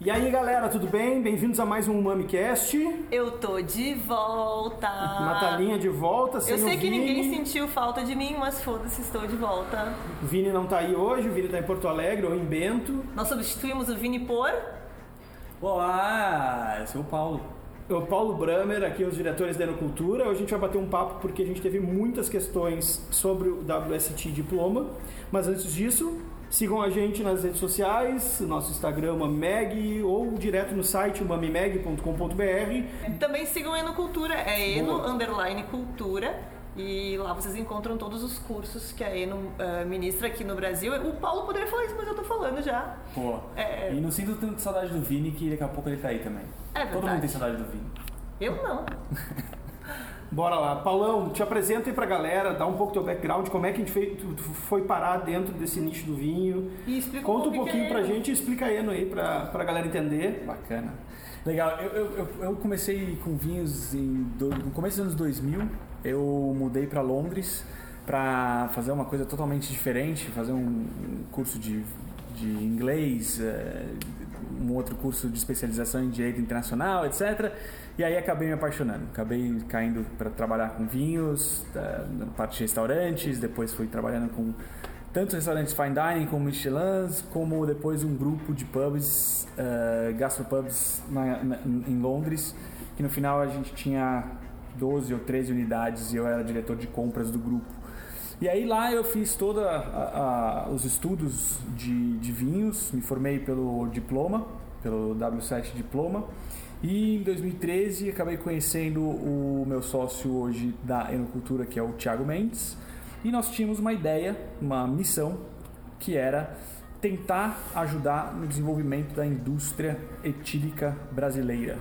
E aí galera, tudo bem? Bem-vindos a mais um MamiCast. Eu tô de volta. Natalinha de volta, sem Eu sei o que Vini. ninguém sentiu falta de mim, mas foda-se, estou de volta. O Vini não tá aí hoje, o Vini tá em Porto Alegre ou em Bento. Nós substituímos o Vini por. Olá, eu sou o Paulo. O Paulo Bramer, aqui os diretores da Enocultura. Hoje a gente vai bater um papo porque a gente teve muitas questões sobre o WST Diploma. Mas antes disso, sigam a gente nas redes sociais, nosso Instagram Mameg ou direto no site mamimeg.com.br. Também sigam Eno Cultura, é Eno Boa. Underline Cultura. E lá vocês encontram todos os cursos que a Eno eh, ministra aqui no Brasil. O Paulo poderia falar isso, mas eu tô falando já. Pô, É. e não sinto tanto saudade do Vini que daqui a pouco ele tá aí também. É Todo verdade. mundo tem saudade do Vini. Eu não. Bora lá. Paulão, te apresenta aí pra galera, dá um pouco teu background, como é que a gente fez, tu, tu foi parar dentro desse nicho do vinho. E explica Conta um que pouquinho é pra gente e explica a Eno aí pra, pra galera entender. Bacana. Legal, eu, eu, eu- eu comecei com vinhos em do- no começo dos anos 2000. Eu mudei para Londres para fazer uma coisa totalmente diferente, fazer um, curso de, de inglês, eh, um outro curso de especialização em direito internacional, etc. E aí acabei me apaixonando, acabei caindo para trabalhar com vinhos, na parte de restaurantes, depois fui trabalhando com tanto restaurantes fine dining como Michelins, como depois um grupo de pubs, uh, gastropubs na, na, em Londres, que no final a gente tinha 12 ou 13 unidades e eu era diretor de compras do grupo. E aí lá eu fiz todos os estudos de, de vinhos, me formei pelo diploma, pelo W7 diploma. E em 2013 acabei conhecendo o meu sócio hoje da Enocultura, que é o Thiago Mendes. E nós tínhamos uma ideia, uma missão, que era tentar ajudar no desenvolvimento da indústria etílica brasileira.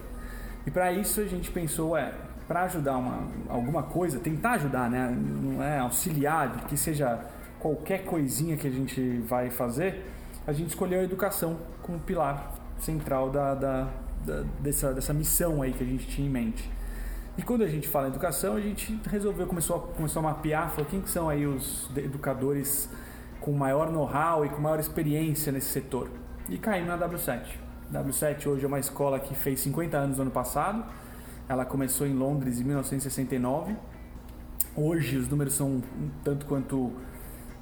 E para isso a gente pensou, é, para ajudar uma, alguma coisa, tentar ajudar, né? Não é auxiliar, que seja qualquer coisinha que a gente vai fazer, a gente escolheu a educação como pilar central da, da, da- dessa, dessa missão aí que a gente tinha em mente. E quando a gente fala em educação, a gente resolveu, começou a, começou a mapear, falou quem que são aí os educadores com maior know-how e com maior experiência nesse setor. E caímos na W7. W7 hoje é uma escola que fez 50 anos no ano passado. Ela começou em Londres em 1969. Hoje os números são um tanto quanto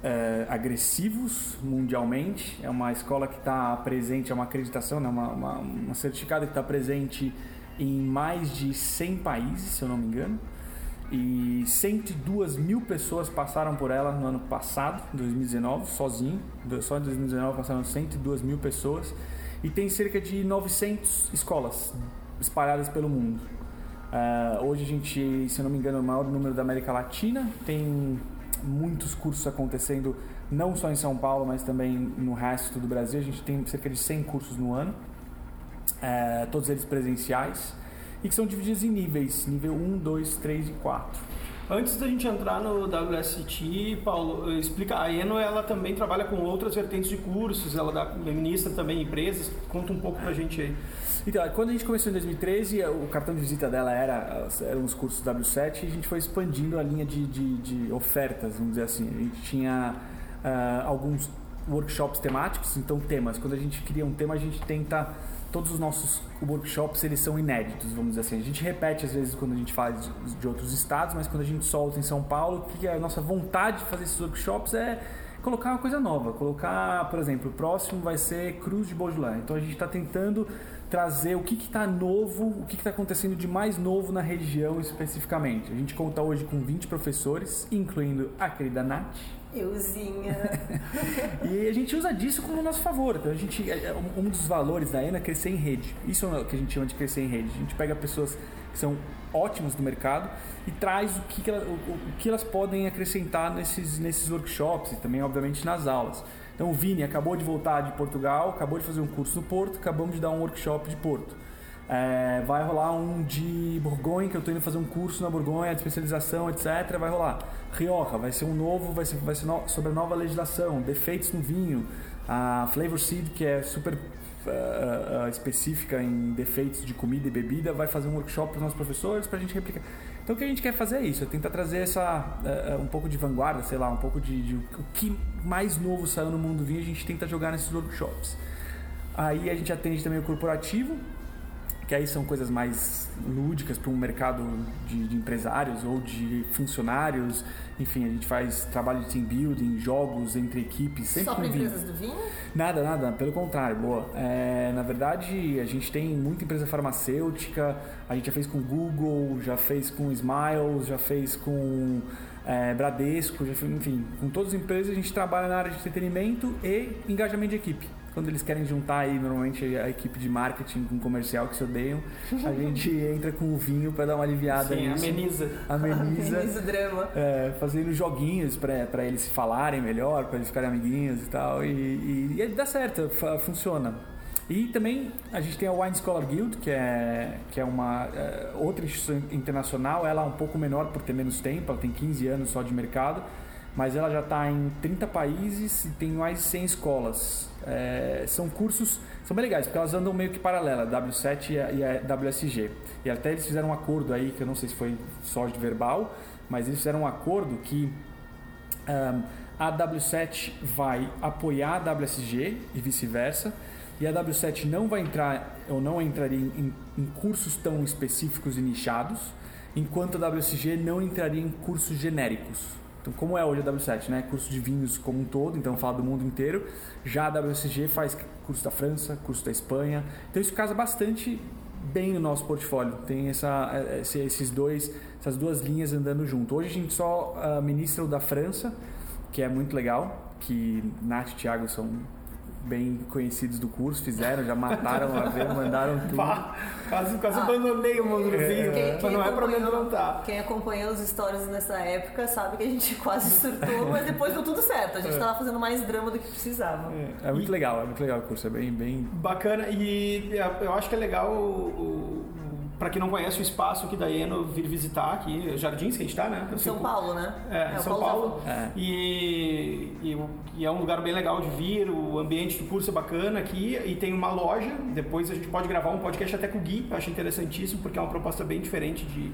eh, agressivos mundialmente. É uma escola que está presente, é uma acreditação, né? uma, uma, uma certificado que está presente em mais de 100 países, se eu não me engano. E 102 mil pessoas passaram por ela no ano passado, 2019, sozinho. Só em 2019 passaram 102 mil pessoas. E tem cerca de 900 escolas espalhadas pelo mundo. Ah, hoje a gente, se não me engano, é o maior número da América Latina. Tem muitos cursos acontecendo, não só em São Paulo, mas também no resto do Brasil. A gente tem cerca de 100 cursos no ano, eh, todos eles presenciais, e que são divididos em níveis: nível 1, 2, 3 e 4. Antes da gente entrar no WST, Paulo, explica, a Eno ela também trabalha com outras vertentes de cursos, ela dá, ministra também empresas, conta um pouco pra gente aí. Então, quando a gente começou em 2013, o cartão de visita dela era eram os cursos W7 e a gente foi expandindo a linha de, de, de ofertas, vamos dizer assim. A gente tinha ah, alguns workshops temáticos, então temas. Quando a gente cria um tema, a gente tenta todos os nossos workshops eles são inéditos, vamos dizer assim. A gente repete às vezes quando a gente fala de, outros estados, mas quando a gente solta em São Paulo, que é a nossa vontade de fazer esses workshops é colocar uma coisa nova, colocar, por exemplo, o próximo vai ser Cruz de Beaujolais. Então a gente está tentando trazer o que está novo, o que está acontecendo de mais novo na região especificamente. A gente conta hoje com 20 professores, incluindo a querida Nath. Euzinha. E a gente usa disso como nosso favor. Então a gente, é, um um dos valores da ENA é crescer em rede. Isso é o que a gente chama de crescer em rede. A gente pega pessoas que são ótimas no mercado e traz o que, que, ela- o, o que elas podem acrescentar nesses, nesses workshops e também, obviamente, nas aulas. Então o Vini acabou de voltar de Portugal, acabou de fazer um curso no Porto, acabamos de dar um workshop de Porto. É, vai rolar um de Borgonha, que eu estou indo fazer um curso na Borgonha, de especialização, etc. Vai rolar. Rioja, vai ser um novo, vai ser, vai ser no- sobre a nova legislação, defeitos no vinho. A Flavor Seed, que é super ah, ah, específica em defeitos de comida e bebida, vai fazer um workshop para os nossos professores para a gente replicar. Então o que a gente quer fazer é isso, é tentar trazer essa uh, um pouco de vanguarda, sei lá, um pouco de, de, o que mais novo saiu no mundo do vinho, a gente tenta jogar nesses workshops. Aí a gente atende também o corporativo, que aí são coisas mais lúdicas para um mercado de, de, empresários ou de funcionários. Enfim, a gente faz trabalho de team building, jogos entre equipes. Sempre Só para empresas do vinho? Nada, nada, pelo contrário, boa. É, na verdade, a gente tem muita empresa farmacêutica, a gente já fez com Google, já fez com Smiles, já fez com é, Bradesco, enfim, com todas as empresas a gente trabalha na área de entretenimento e engajamento de equipe quando eles querem juntar aí normalmente a equipe de marketing com comercial que se odeiam, a gente entra com o vinho para dar uma aliviada Sim, nisso. ameniza. Ameniza. ameniza o drama. É, fazendo joguinhos para eles se falarem melhor, para eles ficarem amiguinhos e tal. E, e, e dá certo, funciona. E também a gente tem a Wine Scholar Guild, que é, que é uma é, outra instituição internacional, ela é um pouco menor por ter menos tempo, ela tem 15 anos só de mercado, mas ela já está em 30 países e tem mais de 100 escolas. É, são cursos, são bem legais, porque elas andam meio que paralela, a W7 e a, e a WSG. E até eles fizeram um acordo aí, que eu não sei se foi só de verbal, mas eles fizeram um acordo que um, a W7 vai apoiar a WSG e vice-versa, e a W7 não vai entrar ou não entraria em, em cursos tão específicos e nichados, enquanto a WSG não entraria em cursos genéricos. Então, como é hoje a W7, né? Curso de vinhos como um todo, então fala do mundo inteiro. Já a WSG faz curso da França, curso da Espanha. Então isso casa bastante bem no nosso portfólio. Tem essa, esses dois, essas duas linhas andando junto. Hoje a gente só uh, ministra o da França, que é muito legal, que Nath e Thiago são bem conhecidos do curso, fizeram, já mataram uma vez, mandaram tudo. Pá, quase quase ah, abandonei o mundo do vinho, quem, quem não é pra não tá. Quem acompanhou os stories nessa época sabe que a gente quase surtou, mas depois deu tudo certo. A gente é. tava fazendo mais drama do que precisava. É, é muito e, legal, é muito legal o curso, é bem, bem... Bacana, e eu acho que é legal o, para quem não conhece o espaço aqui da Eno, vir visitar aqui, Jardins que a gente está, né? Em São Paulo, né? É, é São Paulo. Paulo. É. E, e, e, é um lugar bem legal de vir, o ambiente do curso é bacana aqui e tem uma loja. Depois a gente pode gravar um podcast até com o Gui, eu acho interessantíssimo, porque é uma proposta bem diferente de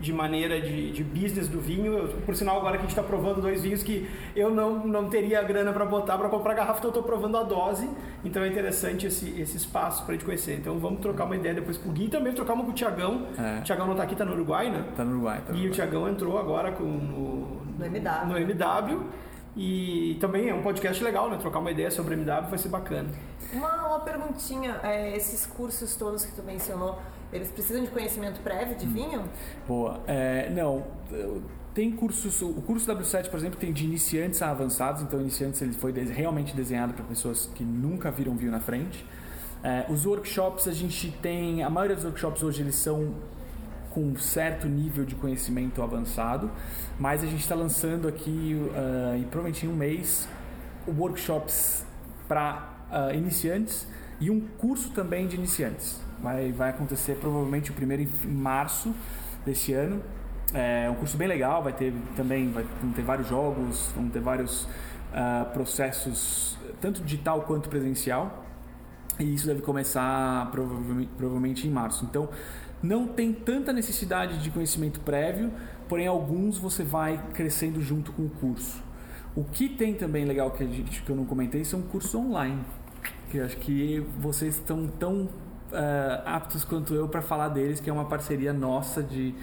de maneira de, de business do vinho. Eu, por sinal, agora que a gente está provando dois vinhos que eu não, não teria grana para botar para comprar garrafa, então eu estou provando a dose. Então é interessante esse, esse espaço para a gente conhecer. Então vamos trocar uma ideia depois com o Gui e também trocar uma com o Tiagão. É. O Tiagão não está aqui, está no Uruguai, né? Está no Uruguai. Tá no e Uruguai. o Tiagão entrou agora com, no, no MW. No MW. E também é um podcast legal, né? Trocar uma ideia sobre MW vai ser bacana. Uma, uma perguntinha, é, esses cursos todos que tu mencionou, eles precisam de conhecimento prévio de vinho? Boa. É, não, tem cursos, o curso W7, por exemplo, tem de iniciantes a avançados, então iniciantes ele foi realmente desenhado para pessoas que nunca viram vinho na frente. É, os workshops a gente tem, a maioria dos workshops hoje eles são com um certo nível de conhecimento avançado, mas a gente está lançando aqui, uh, e provavelmente em um mês, workshops para uh, iniciantes e um curso também de iniciantes. Vai, vai acontecer provavelmente o primeiro em março desse ano. É um curso bem legal, vai ter também vai, ter vários jogos, vão ter vários uh, processos, tanto digital quanto presencial. E isso deve começar provavelmente, provavelmente em março. Então, não tem tanta necessidade de conhecimento prévio, porém alguns você vai crescendo junto com o curso. O que tem também legal que, eu não comentei são cursos online, que acho que vocês estão tão uh, aptos quanto eu para falar deles, que é uma parceria nossa de,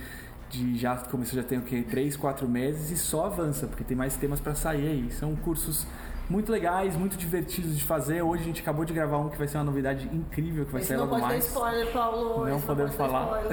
de já começou já tem o que três, quatro meses e só avança porque tem mais temas para sair aí. São cursos muito legais, muito divertidos de fazer. Hoje a gente acabou de gravar um que vai ser uma novidade incrível que vai Esse sair logo mais. Não pode dar spoiler, Paulo. Não podemos falar.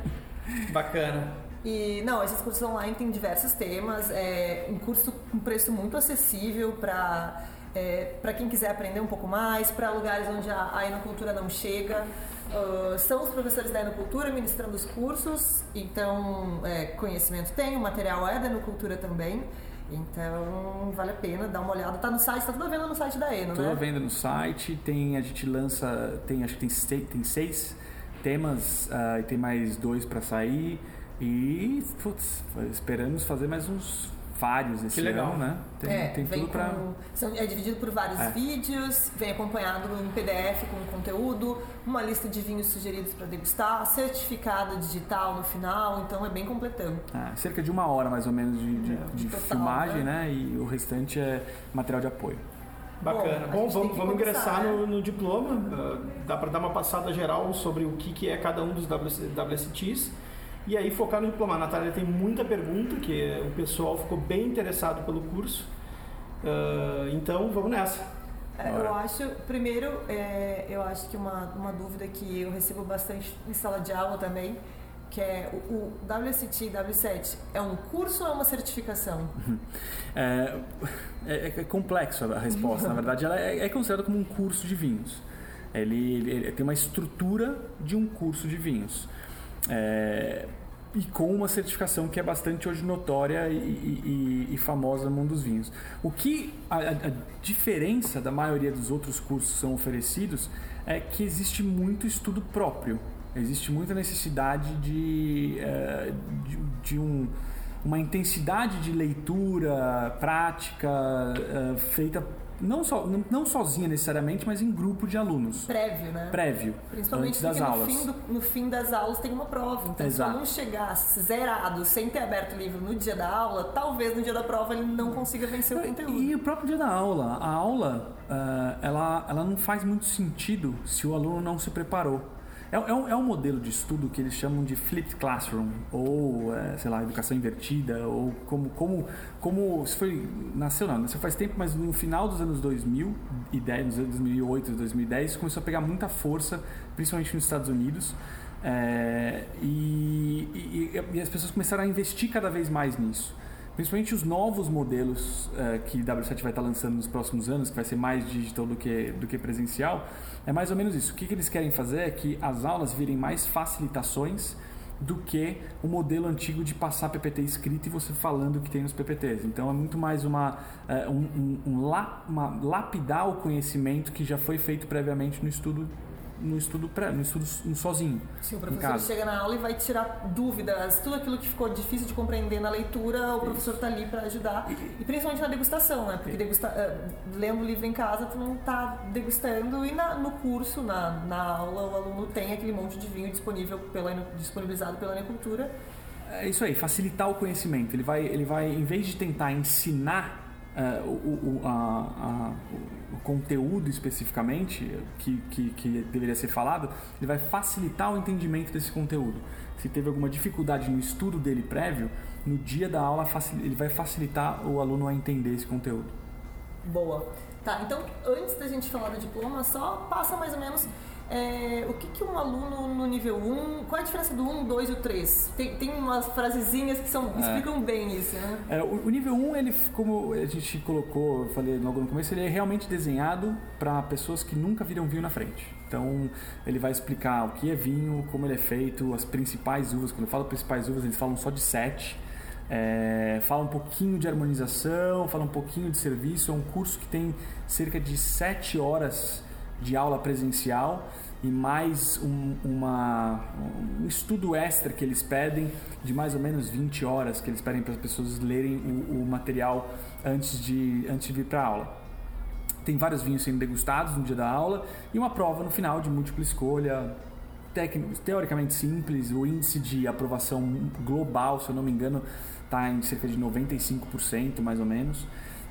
Bacana. E não, esses cursos online têm diversos temas. É um curso com preço muito acessível para é, para quem quiser aprender um pouco mais, para lugares onde a, a enocultura não chega. Uh, são os professores da enocultura ministrando os cursos, então é, conhecimento tem, o material é da enocultura também. Então vale a pena dar uma olhada. Tá no site, tá tudo à venda no site da Eno, tudo né? Tudo à venda no site. Tem, a gente lança, tem, acho que tem seis, tem seis temas uh, e tem mais dois para sair. E putz, esperamos fazer mais uns vários esse Que legal. ano, né? Tem, é, tem tudo pra. com- são- é dividido por vários É. vídeos, vem acompanhado em PDF com conteúdo, uma lista de vinhos sugeridos para degustar, certificado digital no final, então é bem completão. Ah, cerca de uma hora mais ou menos de, de- de Total, filmagem, né? né? E o restante é material de apoio. Bacana. Bom, vamos, vamos ingressar né? no, no diploma. Uh, dá para dar uma passada geral sobre o que, que é cada um dos WC WSTs. E aí focar no diploma. A Natália tem muita pergunta, que o pessoal ficou bem interessado pelo curso. Uh, então vamos nessa. É, eu acho, primeiro, é, eu acho que uma, uma dúvida que eu recebo bastante em sala de aula também, que é o, o WST, W7, é um curso ou é uma certificação? É, é- é complexo a resposta, na verdade. Ela é, é considerado como um curso de vinhos. Ele, ele- ele tem uma estrutura de um curso de vinhos. É, e com uma certificação que é bastante hoje notória e, e- e- famosa no mundo dos vinhos. O que a, a- diferença da maioria dos outros cursos são oferecidos é que existe muito estudo próprio. Existe muita necessidade de, eh, de, de um, uma intensidade de leitura prática eh, feita não, só, não, não sozinha necessariamente, mas em grupo de alunos. Prévio, né? Prévio, Principalmente antes das aulas. no fim, do- no fim das aulas tem uma prova. Então, Exato. se o aluno chegar zerado, sem ter aberto o livro no dia da aula, talvez no dia da prova ele não consiga vencer o conteúdo. E o próprio dia da aula. A aula, ah, ela, ela não faz muito sentido se o aluno não se preparou. É, é, um, é um modelo de estudo que eles chamam de flipped classroom, ou, eh, sei lá, educação invertida, ou como, como, como isso foi, nasceu não, nasceu faz tempo, mas no final dos anos 2010, nos anos 2008, 2010, começou a pegar muita força, principalmente nos Estados Unidos, eh, e, e- e as pessoas começaram a investir cada vez mais nisso. Principalmente os novos modelos eh, que W7 vai estar lançando nos próximos anos, que vai ser mais digital do que, do que presencial, é mais ou menos isso. O que, que eles querem fazer é que as aulas virem mais facilitações do que o modelo antigo de passar PPT escrito e você falando o que tem nos PPTs. Então é muito mais uma, eh, um, um- um la- uma lapidar o conhecimento que já foi feito previamente no estudo no estudo pré, no estudo sozinho. Sim, o professor chega na aula e vai tirar dúvidas, tudo aquilo que ficou difícil de compreender na leitura, o professor está ali para ajudar. E principalmente na degustação, né? Porque degusta, eh, lendo o livro em casa, tu não está degustando e na- no curso, na, na aula, o aluno tem aquele monte de vinho disponível pela, disponibilizado pela Anicultura. É isso aí, facilitar o conhecimento. Ele vai, ele vai em vez de tentar ensinar eh, o, o- a- a- o- conteúdo especificamente que, que, que deveria ser falado, ele vai facilitar o entendimento desse conteúdo. Se teve alguma dificuldade no estudo dele prévio, no dia da aula ele vai facilitar o aluno a entender esse conteúdo. Boa. Tá, então antes da gente falar do diploma, só passa mais ou menos é, o que, que um aluno no nível 1, qual é a diferença do 1, 2 e o 3? Tem, tem umas frasezinhas que são, explicam bem isso, né? É, o, o nível 1, ele, como a gente colocou, eu falei logo no começo, ele é realmente desenhado para pessoas que nunca viram vinho na frente. Então, ele vai explicar o que é vinho, como ele é feito, as principais uvas. Quando eu falo principais uvas, eles falam só de sete. É, fala um pouquinho de harmonização, fala um pouquinho de serviço. É um curso que tem cerca de sete horas de aula presencial e mais um, uma, um estudo extra que eles pedem de mais ou menos 20 horas que eles pedem para as pessoas lerem o, o material antes de, antes de vir para a aula. Tem vários vinhos sendo degustados no dia da aula e uma prova no final de múltipla escolha, teoricamente simples. O índice de aprovação global, se eu não me engano, está em cerca de 95% mais ou menos.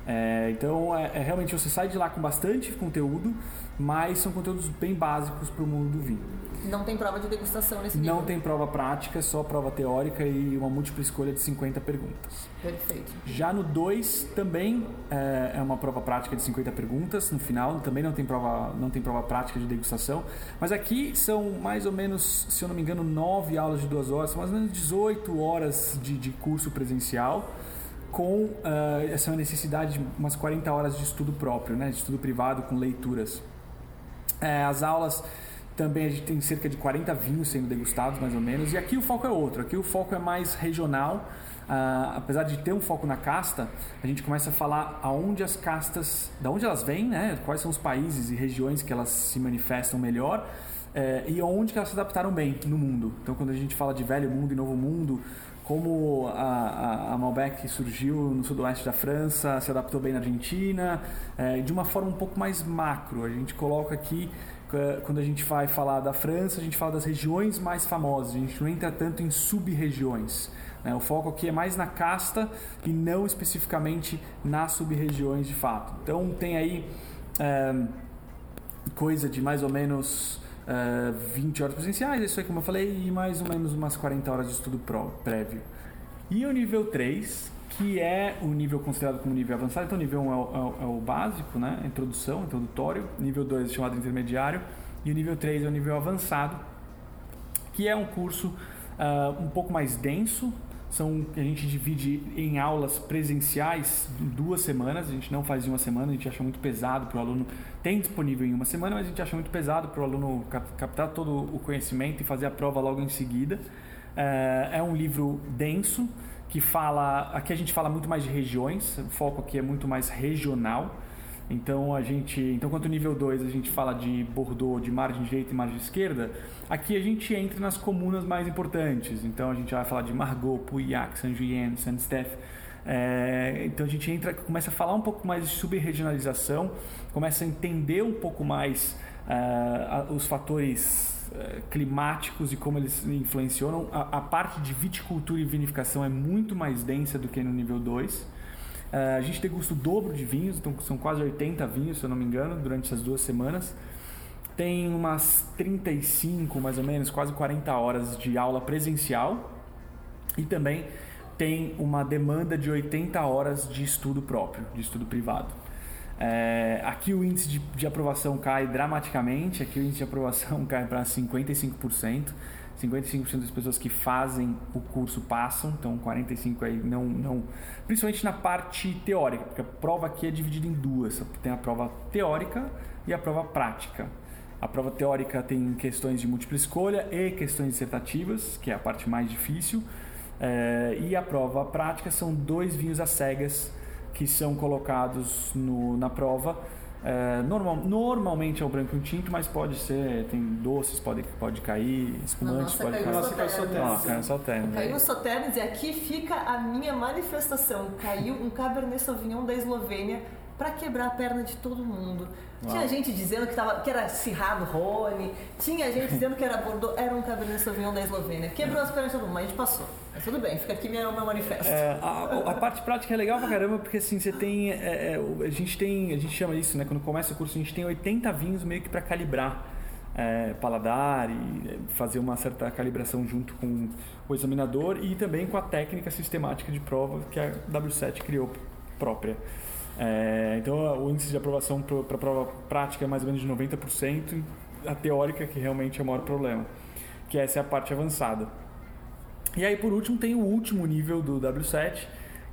É, então, é, é, realmente você sai de lá com bastante conteúdo, mas são conteúdos bem básicos para o mundo do vinho. Não tem prova de degustação nesse nível. Não tem prova prática, só prova teórica e uma múltipla escolha de 50 perguntas. Perfeito. Já no 2 também é, é uma prova prática de 50 perguntas no final, também não tem prova, não tem prova prática de degustação, mas aqui são mais ou menos, se eu não me engano, 9 aulas de 2 horas, são mais ou menos 18 horas de, de curso presencial com uh, essa necessidade de umas 40 horas de estudo próprio, né, de estudo privado com leituras. É, as aulas também a gente tem cerca de 40 vinhos sendo degustados, mais ou menos. E aqui o foco é outro. Aqui o foco é mais regional. Uh, apesar de ter um foco na casta, a gente começa a falar aonde as castas, da onde elas vêm, né? Quais são os países e regiões que elas se manifestam melhor. É, e onde que elas se adaptaram bem no mundo. Então, quando a gente fala de velho mundo e novo mundo, como a, a, a, Malbec surgiu no sudoeste da França, se adaptou bem na Argentina, é, de uma forma um pouco mais macro. A gente coloca aqui, quando a gente vai falar da França, a gente fala das regiões mais famosas, a gente não entra tanto em sub-regiões. Né? O foco aqui é mais na casta e não especificamente nas sub-regiões de fato. Então tem aí é, coisa de mais ou menos uh, eh, 20 horas presenciais, isso aí como eu falei, e mais ou menos umas 40 horas de estudo prévio. E o nível 3, que é o nível considerado como nível avançado, então o nível 1 é o, é o, é o básico, né? introdução, introdutório, nível 2 é chamado intermediário, e o nível 3 é o nível avançado, que é um curso uh, um pouco mais denso, são a gente divide em aulas presenciais duas semanas a gente não faz em uma semana a gente acha muito pesado para o aluno tem disponível em uma semana mas a gente acha muito pesado para o aluno captar todo o conhecimento e fazer a prova logo em seguida. É, é um livro denso que fala aqui a gente fala muito mais de regiões o foco aqui é muito mais regional então a gente, então quanto nível 2 a gente fala de Bordeaux, de margem direita e margem esquerda, aqui a gente entra nas comunas mais importantes. Então a gente vai falar de Margot, Pauillac, Saint-Julien, Saint-Steph. É, então a gente entra, começa a falar um pouco mais de subregionalização, começa a entender um pouco mais uh, os fatores uh, climáticos e como eles influenciam. A, a parte de viticultura e vinificação é muito mais densa do que no nível 2. Uh, a gente degusta o dobro de vinhos, então são quase 80 vinhos, se eu não me engano, durante essas duas semanas. Tem umas 35, mais ou menos, quase 40 horas de aula presencial e também tem uma demanda de 80 horas de estudo próprio, de estudo privado. É, aqui o índice de, de, aprovação cai dramaticamente, aqui o índice de aprovação cai para 55%. 55% das pessoas que fazem o curso passam, então 45 aí não, não, principalmente na parte teórica, porque a prova aqui é dividida em duas, tem a prova teórica e a prova prática. A prova teórica tem questões de múltipla escolha e questões dissertativas, que é a parte mais difícil, é, e a prova prática são dois vinhos às cegas que são colocados no, na prova é, normal, normalmente é o branco e o tinto, mas pode ser, tem doces, pode, pode cair, espumantes, pode cair. Nossa, caiu soternes. caiu soternes. Caiu soternes e aqui fica a minha manifestação. Caiu um Cabernet Sauvignon da Eslovênia para quebrar a perna de todo mundo. Uau. Tinha gente dizendo que, tava, que era Cirrado Rony, tinha gente dizendo que era Bordeaux, era um Cabernet Sauvignon da Eslovênia. Quebrou as pernas de todo mundo, mas a gente passou. Mas tudo bem, fica aqui meu, meu manifesto. É, a, a, parte prática é legal pra caramba, porque assim, você tem. É, é, a gente tem. A gente chama isso, né? Quando começa o curso, a gente tem 80 vinhos meio que para calibrar. É, paladar e é, fazer uma certa calibração junto com o examinador e também com a técnica sistemática de prova que a W7 criou própria. É, então o índice de aprovação para a prova prática é mais ou menos de 90%, a teórica que realmente é o maior problema, que essa é a parte avançada. E aí por último tem o último nível do W7,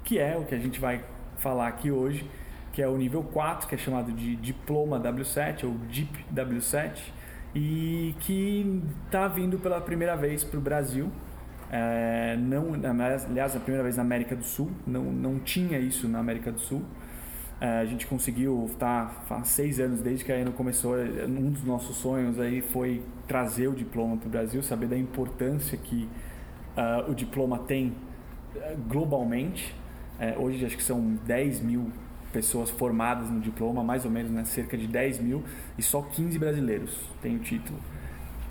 que é o que a gente vai falar aqui hoje, que é o nível 4, que é chamado de Diploma W7 ou DIP W7, e que está vindo pela primeira vez para o Brasil. É, não, aliás, a primeira vez na América do Sul, não, não tinha isso na América do Sul. É, a gente conseguiu tá, seis anos desde que a Eno começou. Um dos nossos sonhos aí foi trazer o diploma para o Brasil, saber da importância que uh, o diploma tem globalmente. Hoje acho que são 10 mil pessoas formadas no diploma, mais ou menos, né? cerca de 10 mil, e só 15 brasileiros têm o título.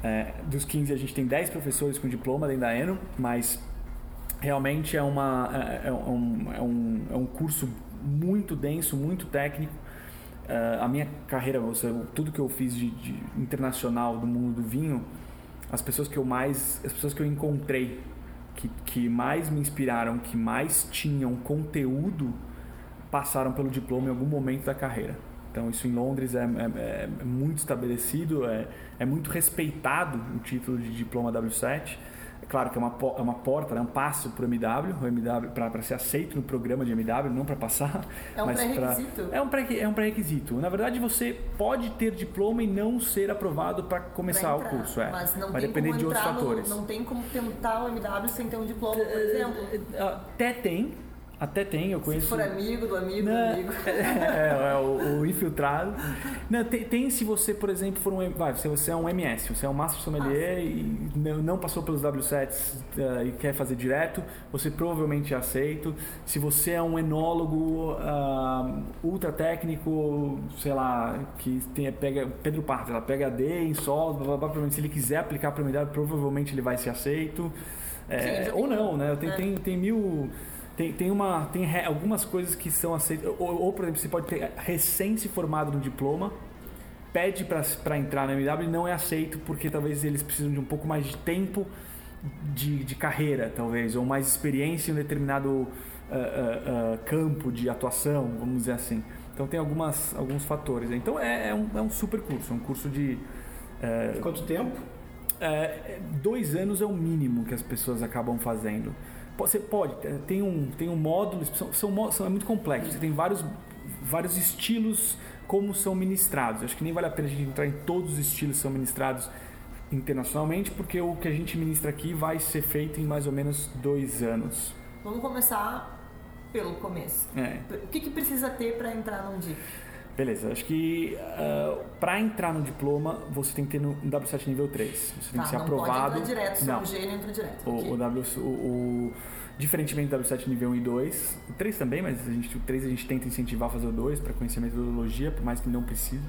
É, dos 15 a gente tem 10 professores com diploma dentro da Eno, mas realmente é, uma, é, é, um, é, um, é um curso muito denso, muito técnico. Uh, a minha carreira, seja, tudo que eu fiz de, de, internacional do mundo do vinho, as pessoas que eu mais, as pessoas que eu encontrei que, que mais me inspiraram, que mais tinham conteúdo, passaram pelo diploma em algum momento da carreira. Então isso em Londres é, é, é muito estabelecido, é, é muito respeitado o título de diploma W7 é claro que é uma, é uma porta, né, um passo para o MW, o MW para ser aceito no programa de MW, não para passar. É um pré-requisito? É um pré-requisito. É um pré Na verdade, você pode ter diploma e não ser aprovado para começar entrar, o curso. É. Mas não Vai tem depender como de outros no, fatores. Não tem como tentar o MW sem ter um diploma, por exemplo? Até tem, Até tem, eu conheço. Se for amigo do amigo Não, do amigo. É, é o, o infiltrado. Não, tem, tem se você, por exemplo, for um. Vai, se você é um MS, você é um Master Sommelier Ah, e não, passou pelos W7s uh, e quer fazer direto, você provavelmente é aceito. Se você é um enólogo uh, ultra técnico, sei lá, que tem, pega Pedro Partes, ela pega D em sol, blá, blá, blá, provavelmente se ele quiser aplicar para provavelmente ele vai ser aceito. É, Sim, ou não, né? Tem, é. tem, tem mil. Tem, tem, uma, tem re- algumas coisas que são aceitas. Ou, ou, por exemplo, você pode ter recém-se formado no diploma, pede para entrar na MW e não é aceito porque talvez eles precisam de um pouco mais de tempo de, de carreira, talvez, ou mais experiência em um determinado ah, ah, ah, campo de atuação, vamos dizer assim. Então tem algumas, alguns fatores. Então é, é um, é um super curso, é um curso de. eh, Quanto tempo? é, dois anos é o mínimo que as pessoas acabam fazendo. Você pode, tem um, tem um módulo, são, são, são- é muito complexo, você tem vários, vários estilos como são ministrados. Acho que nem vale a pena a gente entrar em todos os estilos que são ministrados internacionalmente, porque o que a gente ministra aqui vai ser feito em mais ou menos dois anos. Vamos começar pelo começo. É. O que, que precisa ter para entrar num DIP? Beleza, acho que para entrar no diploma você tem que ter no W7 nível 3. Você tem Tá, que ser não aprovado. pode direto, só Não. um gênio entra direto. O, Ok. o W, o, o- diferentemente do W7 nível 1 e 2, o 3 também, mas a gente, o 3 a gente tenta incentivar a fazer o 2 para conhecer a metodologia, por mais que não precise.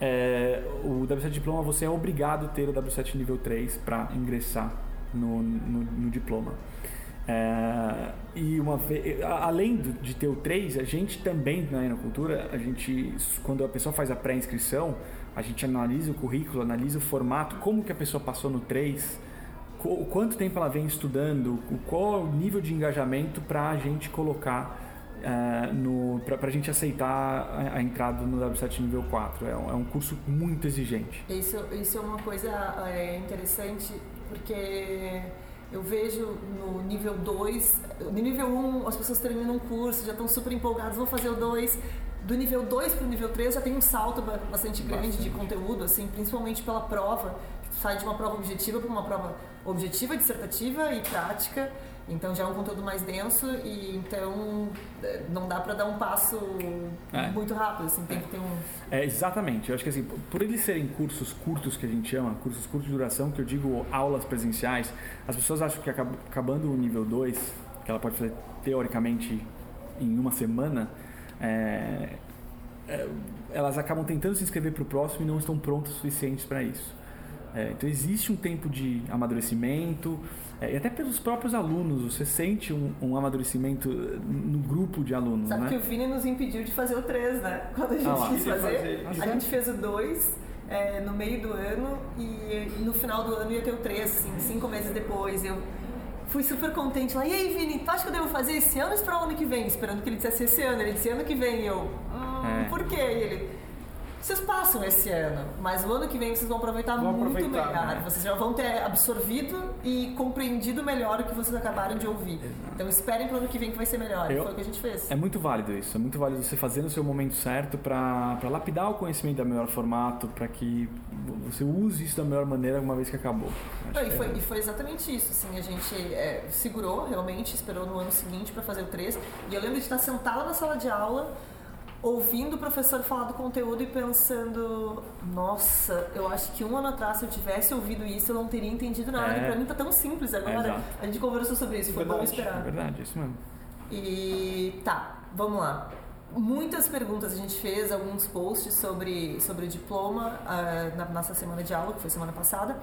É, o W7 diploma você é obrigado a ter o W7 nível 3 para ingressar no, no, no diploma. É, e uma ve- a- além de ter o 3, a gente também na Enocultura, a gente quando a pessoa faz a pré-inscrição, a gente analisa o currículo, analisa o formato, como que a pessoa passou no 3, co- o quanto tempo ela vem estudando, qual é o nível de engajamento para a gente colocar eh, no para a gente aceitar a, a entrada no W7 nível 4. É um, é um curso muito exigente. Isso, isso é uma coisa é, interessante porque eu vejo no nível 2, no nível 1 as pessoas terminam um curso, já estão super empolgadas, vou fazer o 2. Do nível 2 para o nível 3 já tem um salto ba- bastante grande de conteúdo, assim, principalmente pela prova. que Sai de uma prova objetiva para uma prova objetiva, dissertativa e prática. Então já é um conteúdo mais denso e então eh, não dá para dar um passo É. muito rápido, assim, tem que ter um É, exatamente. Eu acho que assim, por eles serem cursos curtos que a gente chama, cursos curtos de duração, que eu digo aulas presenciais, as pessoas acham que acab- acabando o nível 2, que ela pode fazer teoricamente em uma semana, é, é, elas acabam tentando se inscrever para o próximo e não estão prontas o suficientes para isso. É, então existe um tempo de amadurecimento, é, e até pelos próprios alunos, você sente um, um amadurecimento no grupo de alunos. Sabe né? que o Vini nos impediu de fazer o 3, né? Quando a gente Ah quis fazer, fazer. a gente fez o 2 é, no meio do ano e no final do ano ia ter o 3, assim, cinco meses depois. Eu fui super contente lá. E aí, Vini, tu acha que eu devo fazer esse ano ou esperar o ano que vem? Esperando que ele dissesse esse ano. Ele disse ano que vem. E eu, hum, É. por quê? E ele, vocês passam esse ano, mas o ano que vem vocês vão aproveitar Vão muito aproveitar, melhor. né? Vocês já vão ter absorvido e compreendido melhor o que vocês acabaram de ouvir. Então esperem para o ano que vem que vai ser melhor. Eu- Foi o que a gente fez. É muito válido isso, é muito válido você fazer no seu momento certo para lapidar o conhecimento da melhor formato, para que você use isso da melhor maneira uma vez que acabou. Não, e, que foi, é- e foi exatamente isso, assim, a gente é, segurou realmente, esperou no ano seguinte para fazer o 3. E eu lembro de estar sentada na sala de aula, ouvindo o professor falar do conteúdo e pensando, nossa, eu acho que um ano atrás, se eu tivesse ouvido isso, eu não teria entendido nada. É. Pra mim tá tão simples agora. exato. a gente conversou sobre isso, foi bom Verdade, É esperar. verdade, é isso mesmo. E tá, vamos lá. Muitas perguntas a gente fez, alguns posts sobre, sobre o diploma ah, na nossa semana de aula, que foi semana passada,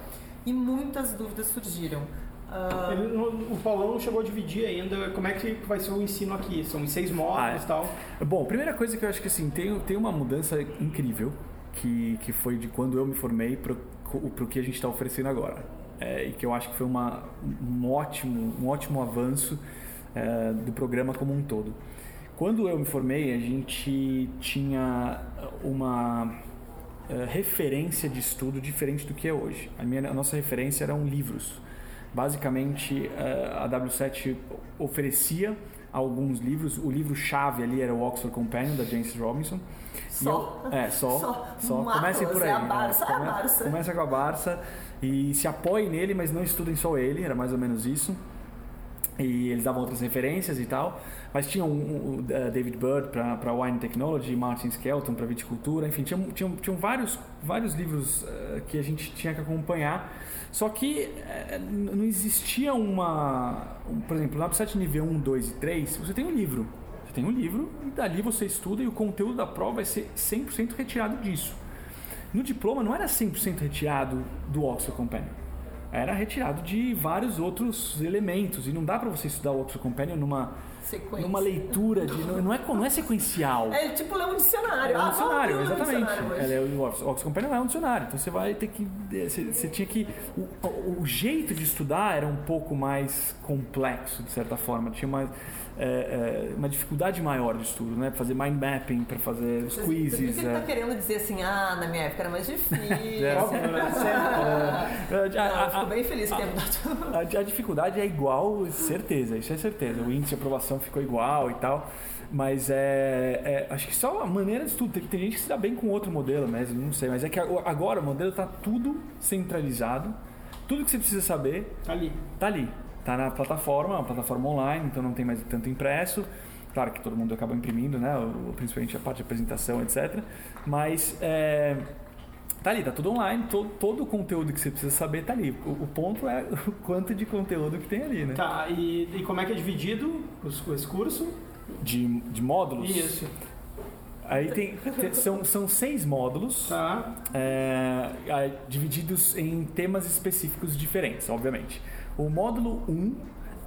e muitas dúvidas surgiram. Ah, Ele o Paulão não chegou a dividir ainda como é que vai ser o ensino aqui. São em seis módulos Ah, é. e tal. Bom, primeira coisa que eu acho que assim, tem, tem uma mudança incrível que, que foi de quando eu me formei para o que a gente está oferecendo agora. É, e que eu acho que foi uma, um, ótimo, um ótimo avanço é, do programa como um todo. Quando eu me formei, a gente tinha uma é, referência de estudo diferente do que é hoje. A, minha, a nossa referência eram livros. Basicamente, eh, a W7 oferecia alguns livros. O livro-chave ali era o Oxford Companion, da James Robinson. E Só? eu- é, só. Só. só. Comecem por aí. é a né? Barça, é a Barça. Começa com a Barça e se apoie nele, mas não estudem só ele. Era mais ou menos isso. E eles davam outras referências e tal, mas tinha um, um, uh, David Bird para Wine Technology, Martin Skelton para Viticultura, enfim, tinham, tinham, tinham vários, vários livros uh, que a gente tinha que acompanhar, só que uh, não existia uma, um, por exemplo, na site nível 1, 2 e 3, você tem um livro, você tem um livro e dali você estuda e o conteúdo da prova vai ser 100% retirado disso. No diploma não era 100% retirado do Oxford Companion era retirado de vários outros elementos. E não dá para você estudar o Oxford Companion numa, Sequência. numa leitura de. Não é, não é sequencial. É tipo ler um dicionário. É um Ah, dicionário, um exatamente. é, o Oxford Companion é um dicionário. Então você vai ter que. Você, você tinha que. O, o- jeito de estudar era um pouco mais complexo, de certa forma. Tinha uma, é, é, uma dificuldade maior de estudo, né? Pra fazer mind mapping, para fazer os Por isso que quizzes. ele é. tá querendo dizer assim, ah, na minha época era mais difícil. É, Óbvio, né? É, a- a- eu fico bem feliz que mudado. A, a dificuldade é igual, certeza, isso é certeza. O índice de aprovação ficou igual e tal. Mas é, é- Acho que só a maneira de estudo. Tem, tem gente que se dá bem com outro modelo mesmo, não sei. Mas é que agora o modelo está tudo centralizado. Tudo que você precisa saber Tá ali. tá ali. Tá na plataforma, é uma plataforma online, então não tem mais tanto impresso. Claro que todo mundo acaba imprimindo, né? Principalmente a parte de apresentação, etc. Mas é, tá ali, tá tudo online, to- todo o conteúdo que você precisa saber tá ali. O, o ponto é o quanto de conteúdo que tem ali, né? Tá, e, e como é que é dividido os, esse curso? De, de módulos. Isso. Aí tem, tem- são, são seis módulos. Tá. é, é, divididos em temas específicos diferentes, obviamente. O módulo 1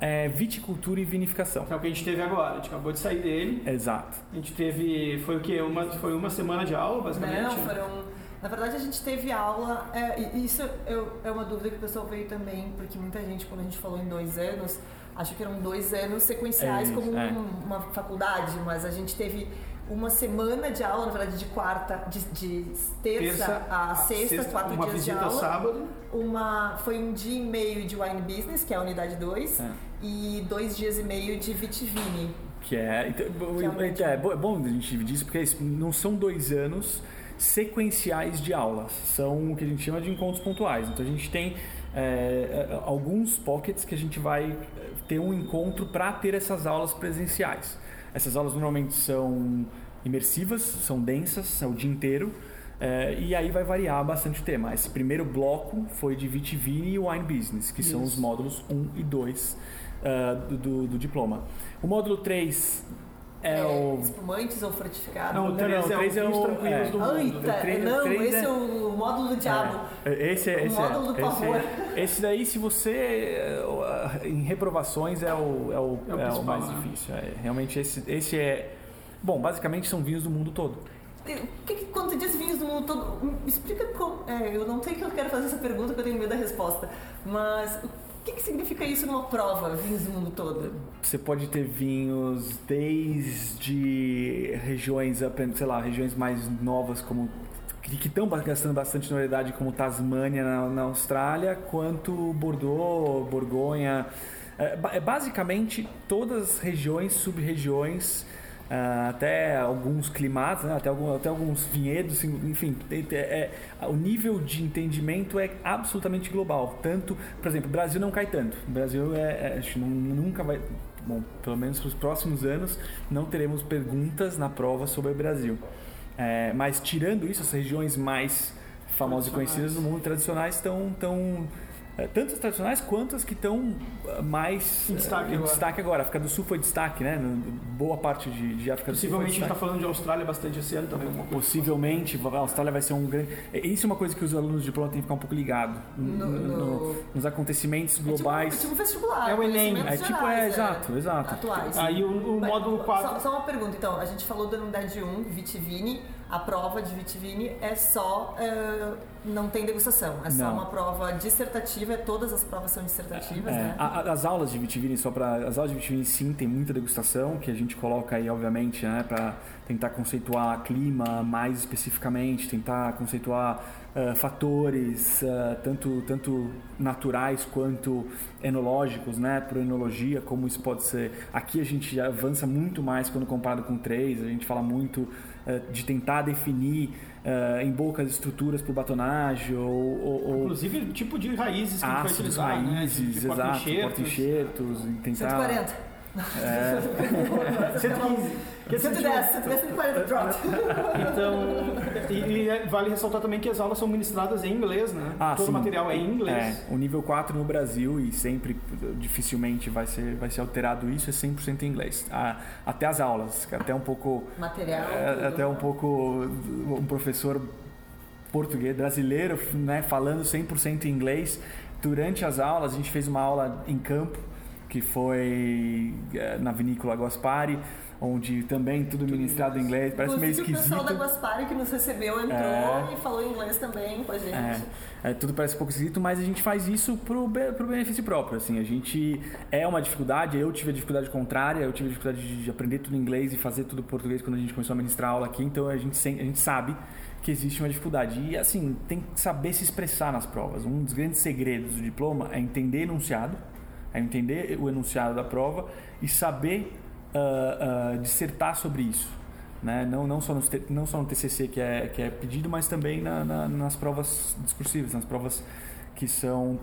é viticultura e vinificação. Que é o que a gente teve agora. A gente acabou de sair dele. Exato. A gente teve. Foi o quê? Uma, foi uma semana de aula, basicamente? Não, foram. Na verdade, a gente teve aula. É, e isso eu- é uma dúvida que o pessoal veio também, porque muita gente, quando a gente falou em dois anos, achou que eram dois anos sequenciais É isso, como um- é. uma faculdade, mas a gente teve uma semana de aula, na verdade, de quarta, de, de terça, a sexta, quatro uma dias de aula. sábado. Uma, foi um dia e meio de wine business, que é a unidade 2, É. e dois dias e meio de vitivini. Que é. Então, Que é então, é, é bom a gente dividir isso, porque não são dois anos sequenciais de aulas, são o que a gente chama de encontros pontuais. Então a gente tem é, é, alguns pockets que a gente vai é, ter um encontro para ter essas aulas presenciais. Essas aulas normalmente são imersivas, são densas, é o dia inteiro. é, e aí vai variar bastante o tema. Esse primeiro bloco foi de Vitivini e Wine Business, que são os Isso. módulos 1 e 2 ah, do, do- do diploma. O módulo 3 é, o. Espumantes ou frutificados? Não, o não, 3 o é três o é vinhos o- tranquilos é. do mundo. Eita, O três- não, esse é... é- o módulo do diabo. É, Esse, é- O esse módulo do é, pavor. Esse, esse daí, se você. é, Em reprovações, é o, é o, É o é mais né? difícil. É, realmente, esse, esse é. Bom, basicamente são vinhos do mundo todo. O que, que- quando tu diz vinhos do mundo todo, me explica como. É, eu não sei que eu quero fazer essa pergunta, porque eu tenho medo da resposta. Mas que, que significa isso numa prova, vinhos do mundo todo? Você pode ter vinhos desde regiões, sei lá, regiões mais novas como que estão gastando bastante notoriedade como Tasmânia na, na Austrália, quanto Bordeaux, Borgonha, é, é basicamente todas as regiões, sub-regiões, ah, até alguns climatos, né, até, até alguns vinhedos, enfim, tem- tem- é, o nível de entendimento é absolutamente global. Tanto, por exemplo, o Brasil não cai tanto. O Brasil é, é- nu- nunca vai, bom, pelo menos para os próximos anos, não teremos perguntas na prova sobre o Brasil. É, mas tirando isso, as regiões mais famosas e conhecidas do mundo tradicionais estão tão, é, tanto as tradicionais quanto as que estão ah, mais Em destaque eh, agora. destaque agora. A África do Sul foi destaque, né? No- Boa parte de, de África do Sul Possivelmente a gente está destaque. falando de Austrália bastante esse ano também. Possivelmente, a Austrália vai ser um grande. é, Isso é uma coisa que os alunos de diploma têm que ficar um pouco ligados No- no- nos acontecimentos É tipo, globais. é tipo um vestibular. É o Enem. É tipo, é, exato, exato. Atuais. Aí o, o Mas, módulo Só, 4. só uma pergunta, então. A gente falou da unidade 1, Vitivini. A prova de Vitivini é só. é, não tem degustação. É só Não. uma prova dissertativa. Todas as provas são dissertativas, É, né? a- as aulas de Vitivini, só para as aulas de Vitivini sim tem muita degustação que a gente coloca aí obviamente, né, para tentar conceituar clima mais especificamente, tentar conceituar ah, fatores ah, tanto tanto naturais quanto enológicos, né, por enologia, como isso pode ser. Aqui a gente já avança muito mais quando comparado com três, a gente fala muito eh, de tentar definir uh, em bocas estruturas para o batonagem ou, ou, ou, Inclusive tipo de raízes que a gente vai utilizar, né? raízes, De- de exato, porta-enxertos. porta-enxertos, e tentar... 140. É, 115. Que é 110, 110, 140, pronto. Então, e, e é- vale ressaltar também que as aulas são ministradas em inglês, né? Ah, Todo sim. o material é em inglês. É, o nível 4 no Brasil e sempre dificilmente vai ser, vai ser alterado isso, é 100% em inglês. A- até as aulas, até um pouco Material. é, até um pouco um professor português brasileiro, né, falando 100% em inglês. Durante as aulas, a gente fez uma aula em campo, que foi eh, na vinícola Guaspari, onde também tudo ministrado em inglês, parece meio Inclusive, o pessoal da esquisito. Guaspari que nos recebeu entrou É. e falou inglês também com a gente. É, é, tudo parece um pouco esquisito, mas a gente faz isso pro, be- pro benefício próprio. Assim, a gente é uma dificuldade. Eu tive a dificuldade contrária. Eu tive a dificuldade de, de aprender tudo em inglês e fazer tudo em português quando a gente começou a ministrar aula aqui. Então a gente, sem- a gente sabe que existe uma dificuldade e assim tem que saber se expressar nas provas. Um dos grandes segredos do diploma é entender enunciado, é entender o enunciado da prova e saber ah, ah, dissertar sobre isso né? Não, não, só no, não só no TCC que é, que é pedido, mas também na- na- nas provas discursivas, nas provas que são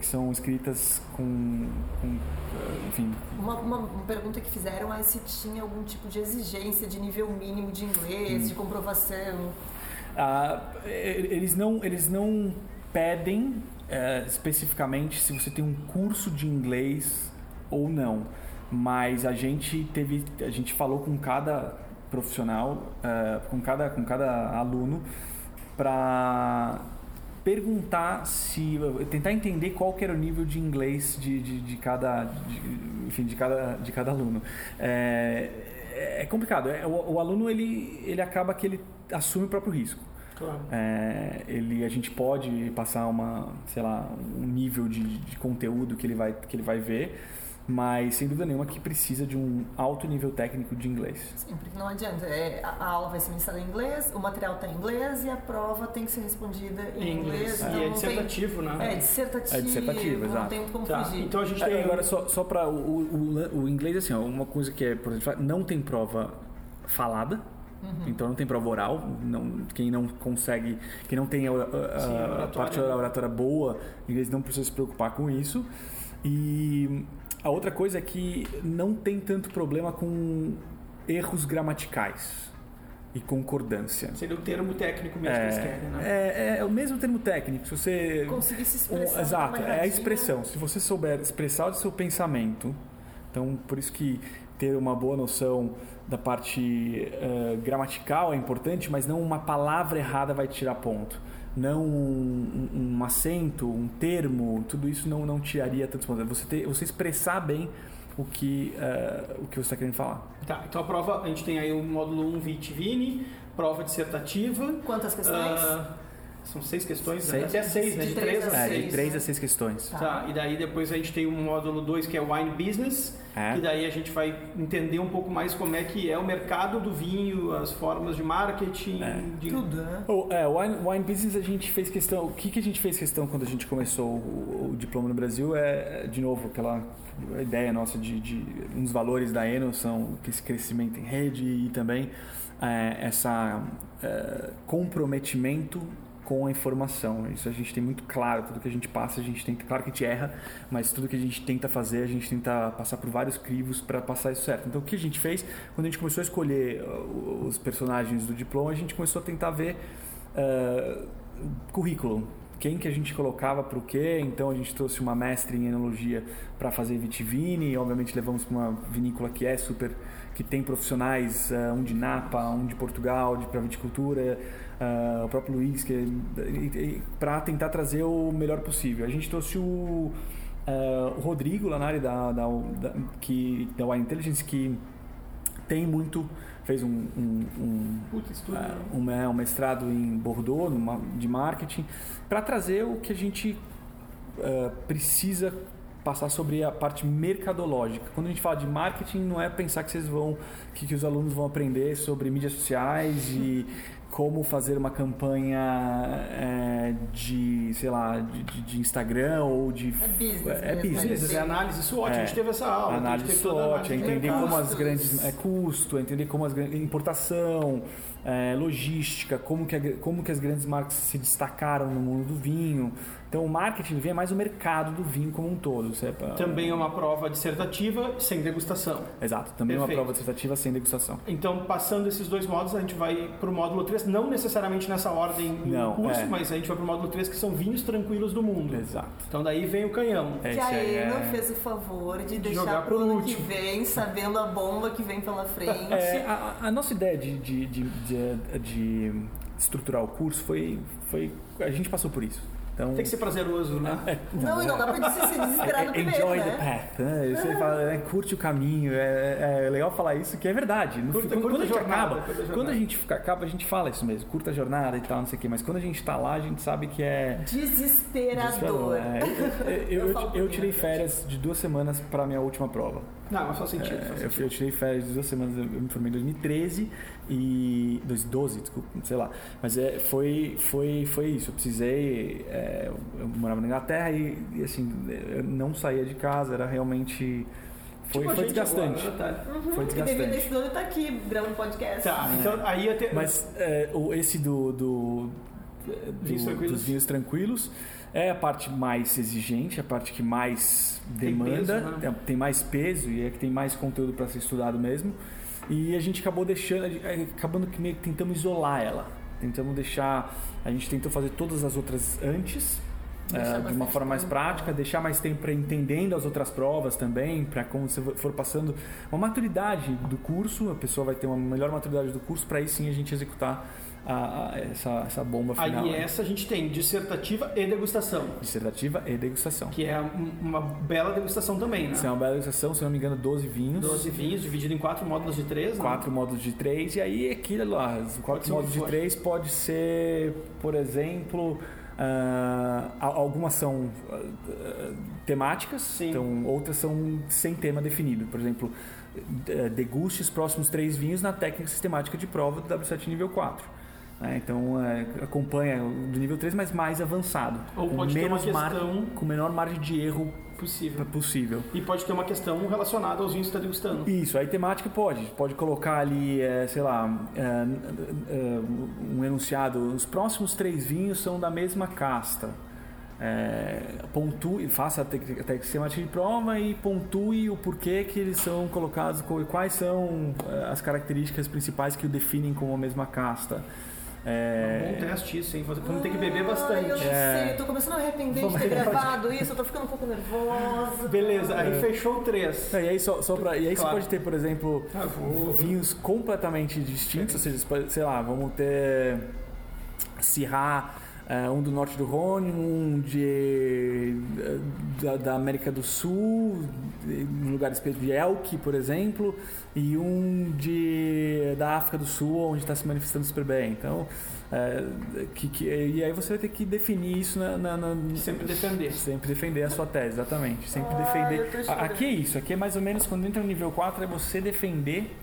que são escritas com, com, eh, enfim, Uma, uma- pergunta que fizeram é se tinha algum tipo de exigência de nível mínimo de inglês, Hum. de comprovação. Ah, eles não eles não pedem eh, especificamente se você tem um curso de inglês ou não, mas a gente teve a gente falou com cada profissional, eh, com cada com cada aluno para perguntar se tentar entender qual que era o nível de inglês de, de, de cada de, enfim de cada de cada aluno. É, é complicado. É, o, o aluno ele ele acaba que ele assume o próprio risco Claro. é, ele a gente pode passar uma sei lá um nível de, de conteúdo que ele vai que ele vai ver mas sem dúvida nenhuma que precisa de um alto nível técnico de inglês Sim, porque não adianta. É, a aula vai ser ministrada em inglês, o material está em inglês e a prova tem que ser respondida em, Em inglês. inglês. então E é não tem- dissertativo, né? É dissertativo. É dissertativo, não exato. tem muito como Tá, fugir. então a gente É, tem. agora, só, só para o, o, o inglês, assim, ó, uma coisa que é, por exemplo, não tem prova falada, Uhum. então não tem prova oral. Não, quem não consegue, quem não tem a, a- a- Sim, a parte né? oratória boa, inglês não precisa se preocupar com isso. E a outra coisa é que não tem tanto problema com erros gramaticais e concordância. Seria o termo técnico mesmo que eles querem, né? É, é o mesmo termo técnico. Se você Conseguir se um- expressar. exato, com uma é a expressão. Se você souber expressar o seu pensamento, então por isso que ter uma boa noção da parte eh, gramatical é importante, mas não uma palavra errada vai tirar ponto. Não um, um- um acento, um termo, tudo isso não, não tiraria tantos pontos. É Você, ter, você expressar bem o que, eh, o que você está querendo falar. Tá, então a prova, a gente tem aí o módulo 1 Vitivini, prova dissertativa. Quantas questões? Ah, são seis questões, Seis. até seis, né? De De três três a a É, seis. de seis. três a seis questões. Tá. Tá, e daí depois a gente tem o módulo 2 que é Wine Business, É. e daí a gente vai entender um pouco mais como é que é o mercado do vinho, as formas de marketing, É. de Tudo, né? O é, wine, wine Business a gente fez questão. O que, que a gente fez questão quando a gente começou o, o diploma no Brasil é, de novo, aquela ideia nossa de, de. Dos valores da Eno são esse crescimento em rede e também é, essa é, comprometimento com a informação. Isso a gente tem muito claro, tudo que a gente passa, a gente tenta, claro que a gente erra, mas tudo que a gente tenta fazer, a gente tenta passar por vários crivos para passar isso certo. Então o que a gente fez, quando a gente começou a escolher uh, os personagens do diploma, a gente começou a tentar ver uh, currículo. Quem que a gente colocava para o quê? Então a gente trouxe uma mestre em enologia para fazer vitivini, obviamente levamos para uma vinícola que é super que tem profissionais, uh, um de Napa, um de Portugal, de para viticultura, uh, o próprio Luiz, que para tentar trazer o melhor possível. A gente trouxe o, uh, o Rodrigo lá na área da, da, da, que, da Wine Intelligence, que tem muito, fez um, um, um, estudo, uh, né? um, é, um mestrado em Bordeaux, numa, de marketing, para trazer o que a gente uh, precisa passar sobre a parte mercadológica. Quando a gente fala de marketing, não é pensar que vocês vão, que, que os alunos vão aprender sobre mídias sociais e como fazer uma campanha é, de, sei lá, de, de- de Instagram ou de... É business É mesmo, business. É análise SWOT, a gente É. teve essa aula. análise SWOT, é entender mercado. como as grandes é custo, é entender como as grandes importação, é, logística, como que, a- como que as grandes marcas se destacaram no mundo do vinho. Então o marketing do vinho é mais o mercado do vinho como um todo. Você- Também é uma prova dissertativa sem degustação. Exato, também é uma Perfeito. prova dissertativa sem degustação. Então, passando esses dois módulos, a gente vai para o módulo 3, não necessariamente nessa ordem Não, curso, é. mas a gente vai para o módulo 3, que são vinhos tranquilos do mundo. Exato. Então, daí vem o canhão. É que aí, é- fez o favor de Jogar deixar pro pro ano que último. vem, sabendo a bomba que vem pela frente. É, a, a nossa ideia de, de, de, de- de estruturar o curso foi, foi. A gente passou por isso. Então, Tem que ser prazeroso, né? é, Não, e não dá pra se se desesperar no É, primeiro, enjoy né? the path, né? Você fala, é, curte o caminho, é, é legal falar isso, que é verdade. No Curta- fim, quando, curta quando a gente jornada, acaba, a quando a gente fica- acaba, a gente fala isso mesmo, curta a jornada e tal, não sei o quê, mas quando a gente tá lá, a gente sabe que é Desesperador. É, eu, eu, eu, mim, tirei né? férias de duas semanas para minha última prova. Não, mas faz sentido. É, faz eu, sentido. eu tirei férias de duas semanas, eu me formei em 2013 e 2012, desculpa, sei lá. Mas é, foi, foi, foi isso. Eu precisei, é, eu morava na Inglaterra e, e, assim, eu não saía de casa, era realmente foi, Tipo foi desgastante. agora, tá? Uhum, Foi e devido a desgastante. esse dono tá aqui gravando podcast. Tá, então aí ia ter. Mas é, o, esse do, do, do- Vinhos tranquilos. dos vinhos tranquilos é a parte mais exigente, a parte que mais Tem demanda, peso, né? tem, tem mais peso e é que tem mais conteúdo para ser estudado mesmo. E a gente acabou deixando, é, acabando que meio que tentamos isolar ela. Tentamos deixar, a gente tentou fazer todas as outras antes. É, de uma forma mais prática, deixar mais tempo para entendendo as outras provas também, para como você for passando uma maturidade do curso, a pessoa vai ter uma melhor maturidade do curso, para aí sim a gente executar a- a- essa, essa bomba final. Aí né? essa a gente tem dissertativa e degustação, Dissertativa e degustação. que é um- uma bela degustação também, né? Isso é uma bela degustação, se não me engano, 12 vinhos. 12 vinhos, dividido em quatro módulos de três, né? Quatro módulos de três, e aí aquilo lá, os quatro módulos de três pode ser, por exemplo, a- algumas são ah, temáticas, Sim. então outras são sem tema definido. Por exemplo, eh, deguste os próximos três vinhos na técnica sistemática de prova do W7 nível 4. Né? então eh, acompanha do nível 3, mas mais avançado. Ou com pode ter uma menos mar- questão- com menor margem de erro Possível. possível. E pode ter uma questão relacionada aos vinhos que você está degustando. Isso, aí temática pode. Pode colocar ali, é, sei lá, é, é, um enunciado. Os próximos três vinhos são da mesma casta. É, pontue, faça a técnica a técnica sistemática de prova e pontue o porquê que eles são colocados, co- quais são é, as características principais que o definem como a mesma casta. É um É, bom teste isso, hein? Vamos ter que beber Ai, bastante. eu não É. sei, eu tô começando a arrepender de Vamos- ter gravado isso, eu tô ficando um pouco nervosa. Beleza, aí fechou o três. É, e aí, só, só pra, e aí Claro. você pode ter, por exemplo, Ah, vou- vinhos completamente distintos, ou seja, pode- sei lá, vamos ter Syrah, eh, um do norte do Rhône, um de, da, da América do Sul, no lugar específico de Elk, por exemplo, e um de, da África do Sul, onde está se manifestando super bem. Então, eh, que, que- e aí você vai ter que definir isso na, na- na- Sempre defender. Sempre defender a sua tese, exatamente. Sempre eu tô defender. Aqui é isso, aqui é mais ou menos quando entra no nível 4, é você defender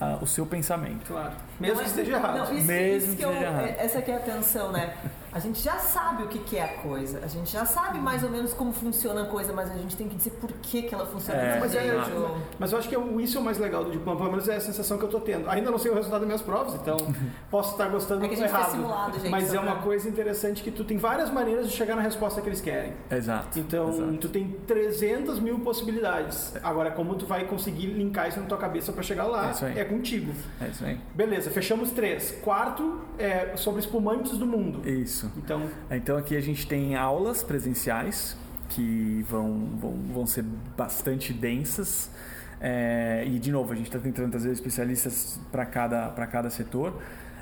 ah, o seu pensamento. Claro. Mesmo Não, que é- esteja errado. não, isso, Mesmo isso que eu- esteja errado. é- Essa aqui é a atenção, né? A gente já sabe o que, que é a coisa, a gente já sabe mais ou menos como funciona a coisa, mas a gente tem que dizer por que, que ela funciona É, Mas, é, jeito. mas eu acho que é- isso é o mais legal do diploma, pelo menos é a sensação que eu tô tendo. Ainda não sei o resultado das minhas provas, então posso estar gostando É que a ou gente errado. simulado, gente, mas é uma coisa interessante que tu tem várias maneiras de chegar na resposta que eles querem. Exato. Então, exato. tu tem 300 mil possibilidades. Agora, como tu vai conseguir linkar isso na tua cabeça para chegar lá, É isso aí. é contigo. É isso aí. Beleza, fechamos três. Quarto é sobre espumantes do mundo. Isso. Então, Então aqui a gente tem aulas presenciais que vão, vão, vão ser bastante densas. É, e de novo, a gente está tentando trazer especialistas para cada, cada setor.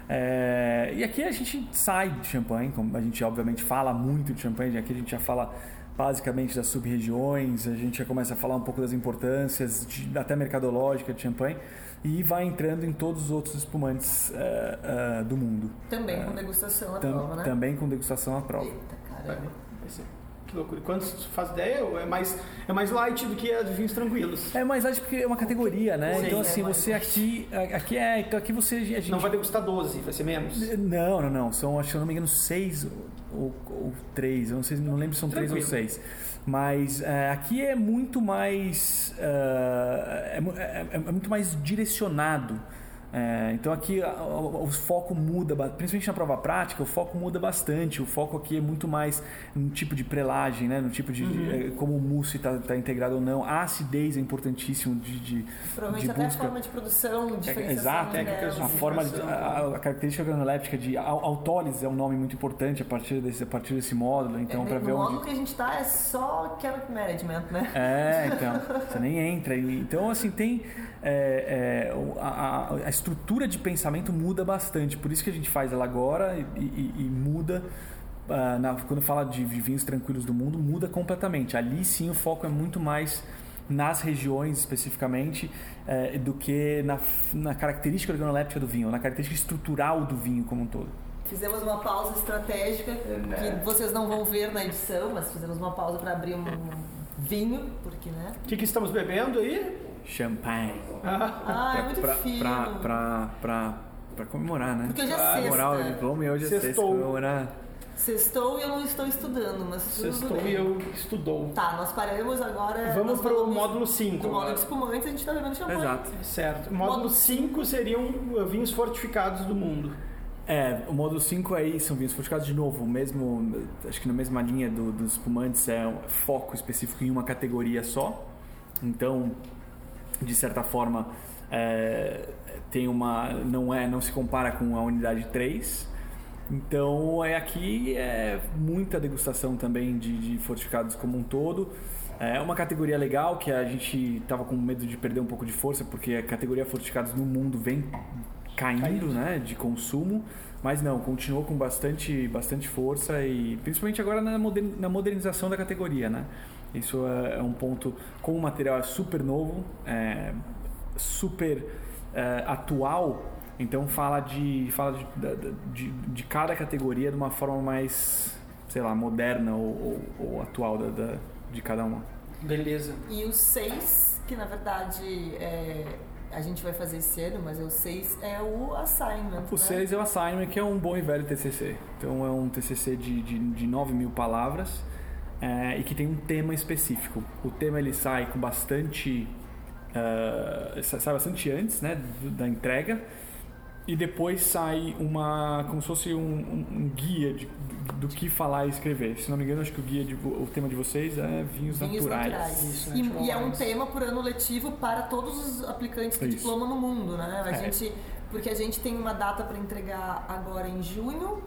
É, e aqui a gente sai de champanhe, como a gente obviamente fala muito de champanhe, aqui a gente já fala basicamente das sub-regiões, a gente já começa a falar um pouco das importâncias, de- até mercadológica de champanhe, e vai entrando em todos os outros espumantes uh, uh, do mundo. Também com eh, degustação à tam, prova, né? Também com degustação à prova. Eita, caramba. É, que loucura. Quantos faz ideia? É mais, é mais light do que os vinhos tranquilos. É mais light porque é uma categoria, né? Sim, então, é assim, é você aqui. Aqui é. Então aqui você. Gente... Não vai degustar 12, vai ser menos? Não, não, não. São, acho que eu não me engano, 6 ou, ou 3. Eu não, sei, não lembro se são 3 ou 6. Mas é, aqui é muito mais. é, é é- é muito mais direcionado. É, então aqui a- o, o foco muda, principalmente na prova prática, o foco muda bastante. O foco aqui é muito mais no tipo de prelagem, né? no tipo de é, como o mousse está integrado ou não. A acidez é importantíssimo de, de, Provavelmente de até a busca. forma de produção, diferenciação Exato, técnicas de a forma, de- a, a característica granuléptica de au- autólise é um nome muito importante a partir desse, a partir desse módulo, então É, para no ver módulo onde. que a gente tá é só character management, né? É, então, você nem entra. Então, assim, tem. é, é, a, a- a estrutura de pensamento muda bastante. Por isso que a gente faz ela agora e, e- e muda. ah, na- quando fala de vinhos tranquilos do mundo, muda completamente. Ali sim o foco é muito mais nas regiões especificamente eh, do que na, na característica organoléptica do vinho, na característica estrutural do vinho como um todo. Fizemos uma pausa estratégica né? que vocês não vão ver na edição, mas fizemos uma pausa para abrir um vinho, porque, né? O que, que estamos bebendo aí? Champanhe. Ah, Ah, é muito pra, fino. pra, pra, pra, pra comemorar, né? Porque hoje é Pra comemorar o sexta. diploma e hoje é sexta. Sextou. Comemorar. Sextou e eu não estou estudando, mas tudo sextou bem. e eu estudou. Tá, nós paramos agora. Vamos pro falamos módulo 5 Do módulo de espumantes, a gente tá bebendo champanhe. Exato. Certo. Módulo Módulo 5 seriam vinhos fortificados do mundo. É, o módulo 5 aí são vinhos fortificados de novo, o mesmo, acho que na mesma linha do- dos espumantes é um foco específico em uma categoria só. Então, de certa forma, é, tem uma não é, não se compara com a unidade 3. Então, é aqui é muita degustação também de, de fortificados como um todo. É uma categoria legal que a gente tava com medo de perder um pouco de força porque a categoria fortificados no mundo vem caindo, Caindo. né, de consumo, mas não, continuou com bastante, bastante força e principalmente agora na modernização da categoria, né? Isso é, é um ponto, como o material é super novo, é, super é, atual, então fala de fala de, de, de cada categoria de uma forma mais, sei lá, moderna ou, ou- ou atual da, da- de cada uma. Beleza. E o 6, que na verdade é, a gente vai fazer esse ano, mas é o 6 é o assignment. O né? 6 é o assignment, que é um bom e velho TCC. Então é um TCC de, de, de 9 mil palavras é, e que tem um tema específico. O tema ele sai com bastante. sa- sai bastante antes né, da entrega e depois sai uma. como se fosse um, um- um guia de, do, que falar e escrever. Se não me engano, acho que o guia de, o tema de vocês é vinhos, Vinhos naturais. naturais. Isso, e, natural e é um tema por ano letivo para todos os aplicantes de Isso. diploma no mundo, né? A É. gente, porque a gente tem uma data para entregar agora em junho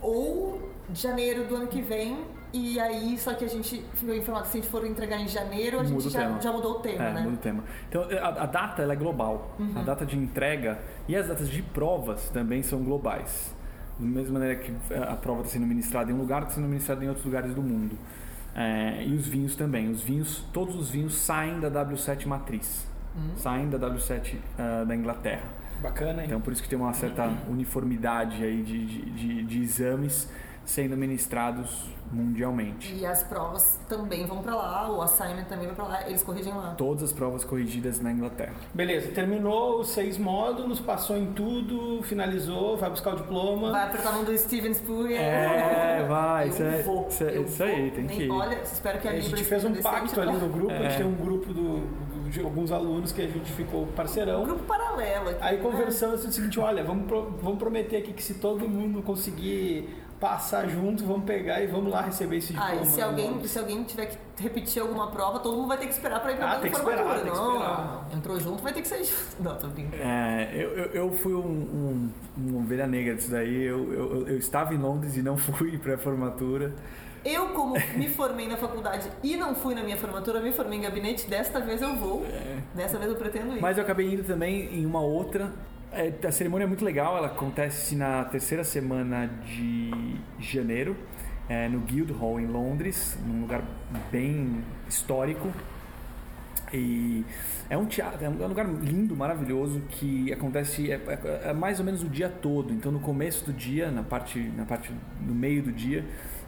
ou janeiro do ano que vem. E aí, só que a gente ficou informado que se a gente for entregar em janeiro, a Muda gente já, já mudou o tema, É, né? muda o tema. Então, a, a data ela é global. A data de entrega e as datas de provas também são globais. Da mesma maneira que a prova está sendo ministrada em um lugar, está sendo ministrada em outros lugares do mundo. É, e os vinhos também. Os vinhos, todos os vinhos saem da W7 matriz. Saem da W7 ah, da Inglaterra. Bacana, hein? Então, por isso que tem uma certa uniformidade aí de, de, de- de exames sendo ministrados mundialmente. E as provas também vão para lá, o assignment também vai para lá, eles corrigem lá. Todas as provas corrigidas na Inglaterra. Beleza, terminou os seis módulos, passou em tudo, finalizou, vai buscar o diploma. Vai apertar a mão do Steven Spurrier. É, vai, Eu isso é- vou, isso é- eu isso aí, tem Nem- que ir. Olha, espero que a A gente fez um pacto ali no grupo, a gente É. tem um grupo do, de alguns alunos que a gente ficou Um parceirão. grupo paralelo aqui. Aí né? conversamos o seguinte, olha, vamos, pro- vamos prometer aqui que se todo mundo conseguir passar junto, vamos pegar e vamos lá receber esse diploma. Ah, e se alguém, se alguém tiver que repetir alguma prova, todo mundo vai ter que esperar pra ir pra Ah, tem que formatura. esperar, tem que não, esperar. entrou junto, vai ter que sair junto. Não, tô brincando. É, eu, eu, eu fui um, um, ovelha negra disso daí. Eu, eu, eu estava em Londres e não fui para a formatura. Eu, como me formei na faculdade e não fui na minha formatura, me formei em gabinete, desta vez eu vou. Dessa vez eu pretendo ir. Mas eu acabei indo também em uma outra. É, a cerimônia é muito legal, ela acontece na terceira semana de janeiro, é, no Guildhall, em Londres, num lugar bem histórico. E é um teatro, é um lugar lindo, maravilhoso, que acontece é, é- é mais ou menos o dia todo. Então, no começo do dia, na parte, na parte no meio do dia,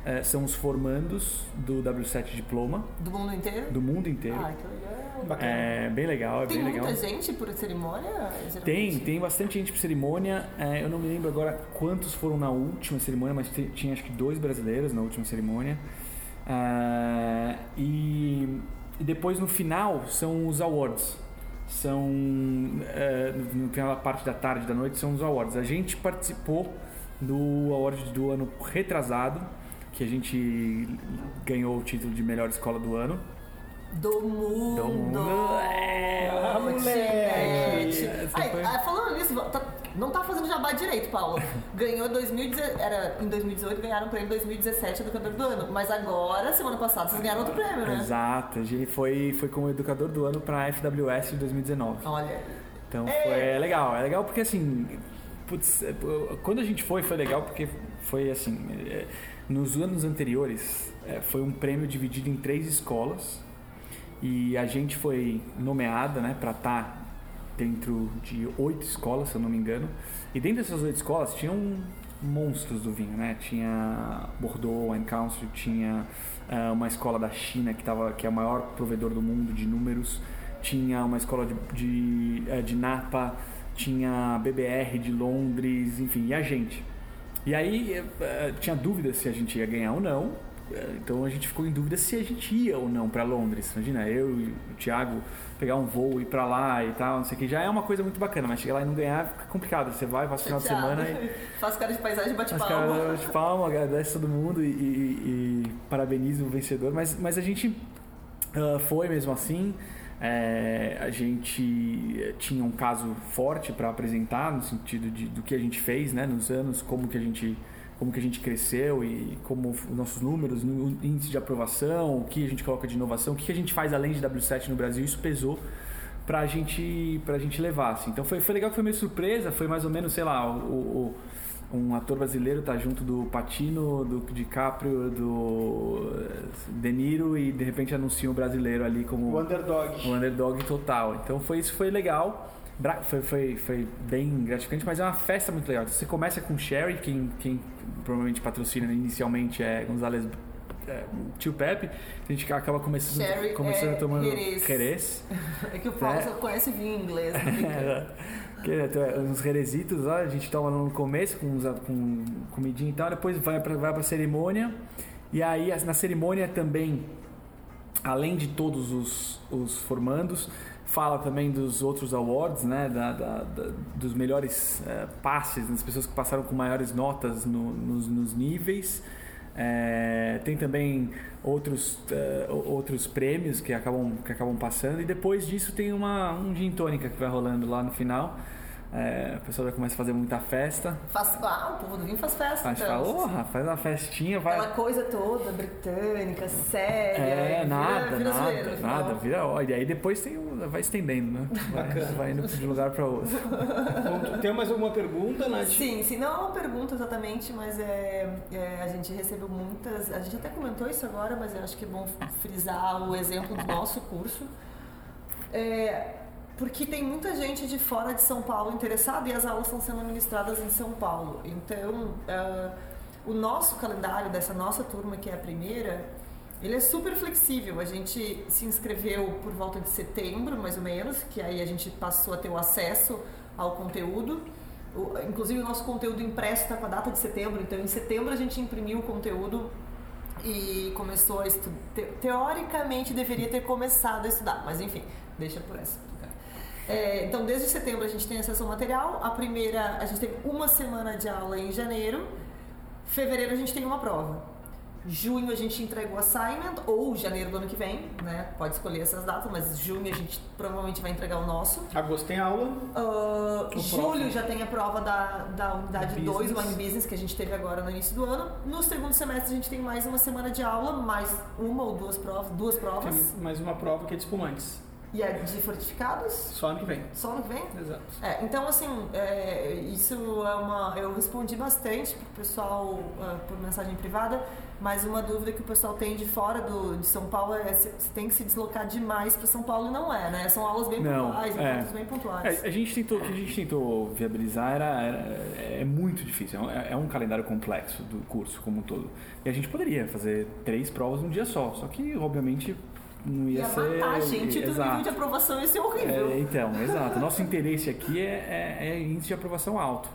é, são os formandos do W7 Diploma, Do mundo inteiro? do mundo inteiro. Ai, que legal. Bacana. É bem legal, é Tem bem muita legal. gente por cerimônia? Tem, geralmente? tem bastante gente por cerimônia. É, eu não me lembro agora quantos foram na última cerimônia, mas tinha acho que dois brasileiros na última cerimônia. É, e, e depois no final são os awards. São é, no no final da parte da tarde da noite são os awards. A gente participou do award do ano retrasado, que a gente ganhou o título de melhor escola do ano. Do mundo. Do mundo. É, Ah, moleque. Ai, foi- ah, falando nisso, tá- não tá fazendo jabá direito, Paulo. Ganhou 2018, era em 2018, ganharam o prêmio 2017 Educador do Ano. Mas agora, semana passada, vocês ganharam outro prêmio, né? Exato, a gente foi, foi como educador do ano para a FWS de 2019. Olha. Então foi é legal, é legal porque assim, putz, é, quando a gente foi, foi legal porque foi assim, é, nos anos anteriores é, foi um prêmio dividido em três escolas e a gente foi nomeada, né, para estar dentro de oito escolas, se eu não me engano. E dentro dessas oito escolas tinham monstros do vinho, né? Tinha Bordeaux Wine Council, tinha ah, uma escola da China que, tava, que é o maior provedor do mundo de números, tinha uma escola de, de, eh, de Napa, tinha BBR de Londres, enfim, e a gente. E aí eh, eh, tinha dúvida se a gente ia ganhar ou não. Eh, Então a gente ficou em dúvida se a gente ia ou não para Londres. Imagina, eu e o Thiago pegar um voo, ir para lá e tal, não sei o que. Já é uma coisa muito bacana, mas chegar lá e não ganhar fica complicado. Você vai, passa o final de semana e Faz cara de paisagem, bate as palma. caras de palma, agradece todo mundo e, e- e parabeniza o vencedor. Mas, mas a gente ah, foi mesmo assim. É, a gente tinha um caso forte para apresentar no sentido de, do que a gente fez né, nos anos, como que a gente como que a gente cresceu e como os nossos números, no índice de aprovação, o que a gente coloca de inovação, o que a gente faz além de W7 no Brasil, isso pesou pra gente, pra gente levar. Assim. Então foi, foi legal foi meio surpresa, foi mais ou menos, sei lá, o, o- um ator brasileiro tá junto do Patino, do DiCaprio, do eh, De Niro e de repente anuncia um brasileiro ali como O underdog. o underdog total. Então foi isso foi legal. Foi, foi, foi bem gratificante, mas é uma festa muito legal. Você começa com Sherry, quem, quem provavelmente patrocina inicialmente é Gonzalez é, Tio Pepe. A gente acaba começando, Sherry começando é tomando Jerez. É que o Paulo É. só conhece vinho inglês. Que é, uns reresitos lá, a gente toma no começo com, uns, com comidinha e tal, depois vai pra, vai pra cerimônia. E aí na cerimônia também, além de todos os, os formandos, fala também dos outros awards, né? Da, da- da- dos melhores eh, passes, das pessoas que passaram com maiores notas no- nos, nos níveis. É, tem também outros, o- outros prêmios que acabam, que acabam passando e depois disso tem uma, um gin tônica que vai rolando lá no final. É, o pessoal já começa a fazer muita festa. Faz, ah, o povo do vinho faz festa. A gente então. fala, "Porra, faz uma festinha, vai. Aquela coisa toda britânica, séria. É, vira- nada, vira zoeira nada, final. nada, vira ó, E aí depois tem um, vai estendendo, né? Vai, vai indo de um lugar para outro. Bom, Tem mais alguma pergunta, Nath? Sim, sim, não é uma pergunta exatamente, mas é, é, a gente recebeu muitas. A gente até comentou isso agora, mas eu acho que é bom frisar o exemplo do nosso curso. É, porque tem muita gente de fora de São Paulo interessada e as aulas estão sendo ministradas em São Paulo. Então, é, o nosso calendário dessa nossa turma, que é a primeira, ele é super flexível. A gente se inscreveu por volta de setembro, mais ou menos, que aí a gente passou a ter o acesso ao conteúdo. O- inclusive, o nosso conteúdo impresso está com a data de setembro, então em setembro a gente imprimiu o conteúdo e começou a estudar. Teoricamente deveria ter começado a estudar, mas enfim, deixa por essa. É, então, desde setembro a gente tem acesso ao material. A primeira, a gente teve uma semana de aula em janeiro. Fevereiro a gente tem uma prova. Junho a gente entrega o assignment, ou janeiro do ano que vem, né? Pode escolher essas datas, mas junho a gente provavelmente vai entregar o nosso. Agosto tem aula. O julho próximo. já tem a prova da, da unidade Business. 2, o Wine Business, que a gente teve agora no início do ano. No segundo semestre a gente tem mais uma semana de aula, mais uma ou duas provas. Duas provas. Tem mais uma prova que é de espumantes. E a de fortificados? Só ano que vem. Só ano que vem? Exato. É, então, assim, é, isso é uma. Eu respondi bastante pro pessoal uh, por mensagem privada, mas uma dúvida que o pessoal tem de fora do, de São Paulo é se, se tem que se deslocar demais para São Paulo e não é, né? São aulas bem Não, pontuais, é. encontros bem pontuais. É, a gente tentou, o que a gente tentou viabilizar era, era- é muito difícil, é um- é um calendário complexo do curso como um todo. E a gente poderia fazer três provas num dia só, só que obviamente não ia Ia ser. matar a gente do exato. nível de aprovação, isso é horrível. É, então, exato. Nosso interesse aqui é, é, é índice de aprovação alto.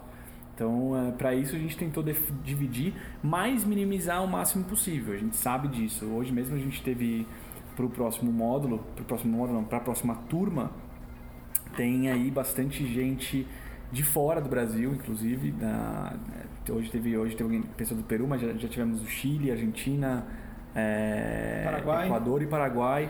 Então, para isso a gente tentou dividir, mas minimizar o máximo possível. A gente sabe disso. Hoje mesmo a gente teve para o próximo módulo, para o próximo módulo, não, para a próxima turma, tem aí bastante gente de fora do Brasil, inclusive. Da, hoje teve hoje teve alguém- pessoa do Peru, mas já, já tivemos do Chile, Argentina, é, Paraguai. Equador e Paraguai,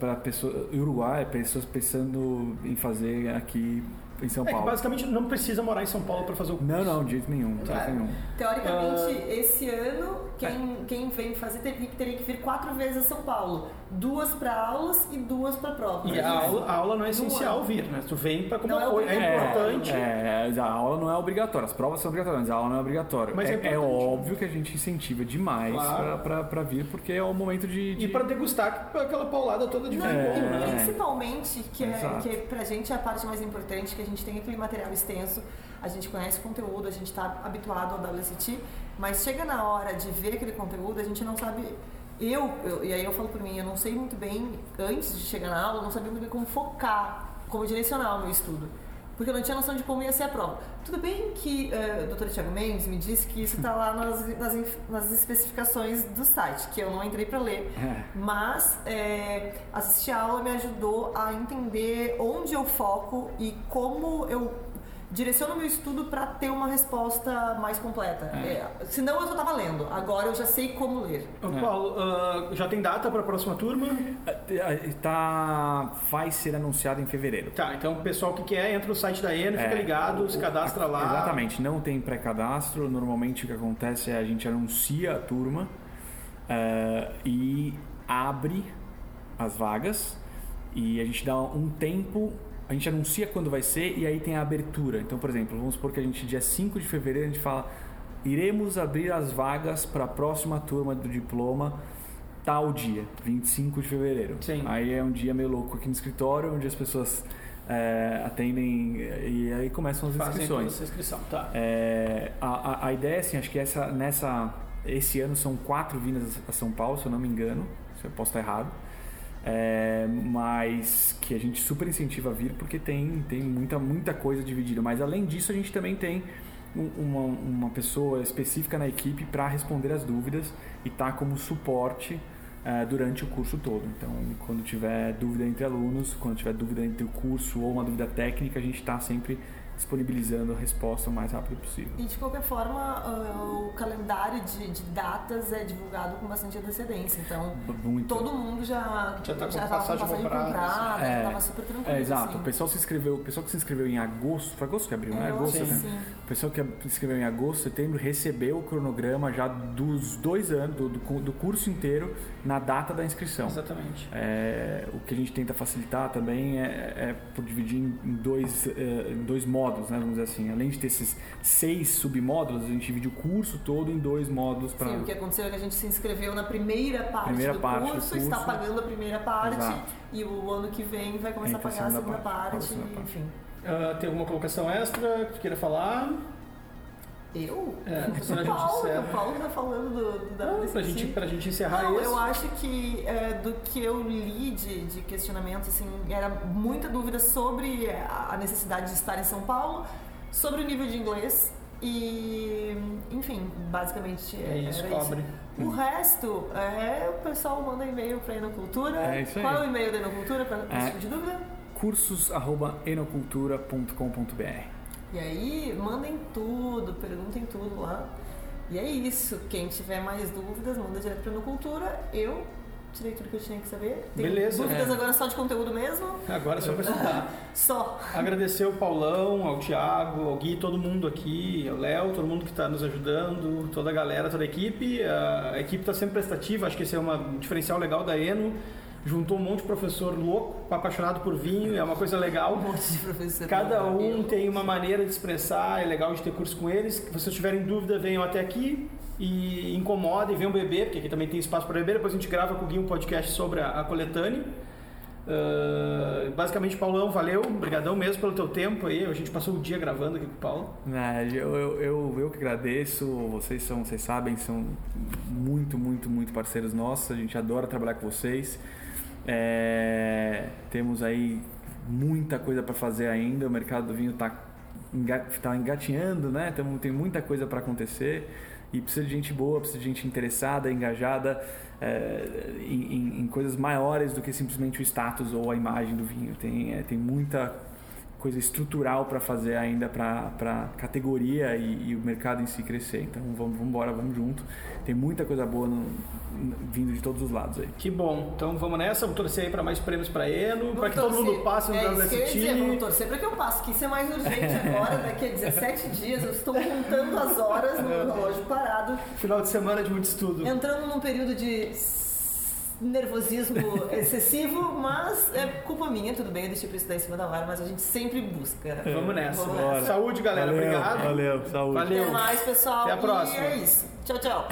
para pessoa Uruguai, pessoas pensando em fazer aqui em São É que Paulo. basicamente não precisa morar em São Paulo para fazer o curso. Não, não, de jeito nenhum, de jeito É. nenhum. Teoricamente, Ah. esse ano, quem, quem vem fazer teria, teria que vir quatro vezes a São Paulo. Duas para aulas e duas para prova. E a aula, a aula não é essencial é. vir, né? Tu vem para como Não é apoio. É, obrigatório. importante. É, é, a aula não é obrigatória, as provas são obrigatórias, mas a aula não é obrigatória. Mas é é, importante. óbvio que a gente incentiva demais Claro. para vir, porque é o momento de. de- E para degustar aquela paulada toda de Não, e né? principalmente, que, é, que pra gente é a parte mais importante, que a gente tem aquele material extenso, a gente conhece o conteúdo, a gente está habituado ao WST, mas chega na hora de ver aquele conteúdo, a gente não sabe. Eu, eu- e aí eu falo por mim, eu não sei muito bem, antes de chegar na aula, eu não sabia muito bem como focar, como direcionar o meu estudo. Porque eu não tinha noção de como ia ser a prova. Tudo bem que eh, o Dr. Thiago Mendes me disse que isso está lá nas, nas, nas especificações do site, que eu não entrei para ler. É. Mas é, assistir a aula me ajudou a entender onde eu foco e como eu direciono meu estudo para ter uma resposta mais completa. É, senão eu só estava lendo. Agora eu já sei como ler. Ô, Paulo, ah, já tem data para a próxima turma? Tá, vai ser anunciado em fevereiro. Tá, então o pessoal que quer entra no site da ENO, fica É, ligado, se cadastra lá. Exatamente, não tem pré-cadastro. Normalmente o que acontece é a gente anuncia a turma eh, e abre as vagas e a gente dá um tempo. A gente anuncia quando vai ser e aí tem a abertura. Então, por exemplo, vamos supor que a gente, dia 5 de fevereiro, a gente fala: iremos abrir as vagas para a próxima turma do diploma tal dia, 25 de fevereiro. Sim. Aí é um dia meio louco aqui no escritório, onde as pessoas eh, atendem e aí começam as Fazem inscrições. essa inscrição, tá. É, a, a, a ideia, assim, acho que essa, nessa, esse ano são quatro vindas a São Paulo, se eu não me engano, se eu posso estar errado. É, mas que a gente super incentiva a vir porque tem, tem muita, muita coisa dividida. Mas além disso, a gente também tem um- uma, uma pessoa específica na equipe para responder as dúvidas e estar como suporte é, durante o curso todo. Então, quando tiver dúvida entre alunos, quando tiver dúvida entre o curso ou uma dúvida técnica, a gente está sempre disponibilizando a resposta o mais rápido possível. E de qualquer forma, ah, o calendário de, de datas é divulgado com bastante antecedência. Então, Muito. todo mundo já Já tá com tava passagem comprada, comprada, já É. tava super tranquilo. É, exato. assim. O pessoal se inscreveu, o pessoal que se inscreveu em agosto, foi agosto que abriu, né? É, eu Agosto, que né? sim. O pessoal que se inscreveu em agosto, setembro, recebeu o cronograma já dos dois anos, do, do, do curso inteiro, na data da inscrição. Exatamente. É, o que a gente tenta facilitar também é, é por dividir em dois, eh, em dois módulos, né? Vamos dizer assim. Além de ter esses seis submódulos, a gente divide o curso todo em dois módulos para. Sim, o que aconteceu é que a gente se inscreveu na primeira parte, Primeira do, parte do curso, está curso. pagando a primeira parte Exato. e o ano que vem vai começar a pagar a segunda parte, parte, a segunda parte. enfim. Ah, tem alguma colocação extra que queira falar? Eu? É, o senão a gente Paulo, encerra. o Paulo tá falando do, do Não, WST. pra gente, pra gente encerrar Não, isso. eu acho que é, do que eu li de, de questionamento, assim, era muita dúvida sobre a necessidade de estar em São Paulo, sobre o nível de inglês e, enfim, basicamente É isso, era cobre. O resto, é, o pessoal manda e-mail para a Enocultura. É isso aí. Qual é o e-mail da Enocultura para É. esse tipo de dúvida? cursos.enocultura.com.br E aí, mandem tudo, perguntem tudo lá. E é isso. Quem tiver mais dúvidas, manda direto para a Enocultura. Eu tirei tudo que eu tinha que saber. Tem Beleza. dúvidas É. agora só de conteúdo mesmo? Agora só pra estudar. Só. Agradecer ao Paulão, ao Thiago, ao Gui, todo mundo aqui, ao Léo, todo mundo que está nos ajudando, toda a galera, toda a equipe. A equipe está sempre prestativa, acho que esse é um diferencial legal da Eno. Juntou um monte de professor louco, apaixonado por vinho, é uma coisa legal. Um monte de professor. Cada um tem uma maneira de expressar, é legal de ter curso com eles. Se vocês tiverem dúvida, venham até aqui e incomodem, venham beber, porque aqui também tem espaço para beber. Depois a gente grava com o Gui um podcast sobre a, a coletânea. Ah, basicamente, Paulão, valeu, obrigadão mesmo pelo teu tempo aí. A gente passou o dia gravando aqui com o Paulo. É, eu, eu, eu, eu que agradeço, vocês são, vocês sabem, são muito, muito, muito parceiros nossos, a gente adora trabalhar com vocês. É, temos aí muita coisa para fazer ainda, o mercado do vinho está tá engatinhando, né? Tamo, tem muita coisa para acontecer e precisa de gente boa, precisa de gente interessada, engajada é, em, em- em coisas maiores do que simplesmente o status ou a imagem do vinho. Tem, é, tem muita coisa estrutural para fazer ainda para a categoria e, e o mercado em si crescer. Então vamos, vamos embora, vamos junto. Tem muita coisa boa no- no- vindo de todos os lados aí. Que bom. Então vamos nessa, vamos torcer aí para mais prêmios para Eno, para que todo mundo passe no é isso que eu ia dizer, vamos WST. torcer para que eu passe, que isso é mais urgente agora, daqui a 17 dias, eu estou contando as horas no relógio parado, Final de semana de muito estudo. entrando num período de nervosismo excessivo, mas é culpa minha, tudo bem, eu deixei pra estudar em cima da hora, mas a gente sempre busca. Vamos nessa. Vamos nessa. Saúde, galera. Valeu, Obrigado. Valeu, saúde. Valeu. Até mais, pessoal. Até a E próxima. é isso. Tchau, tchau.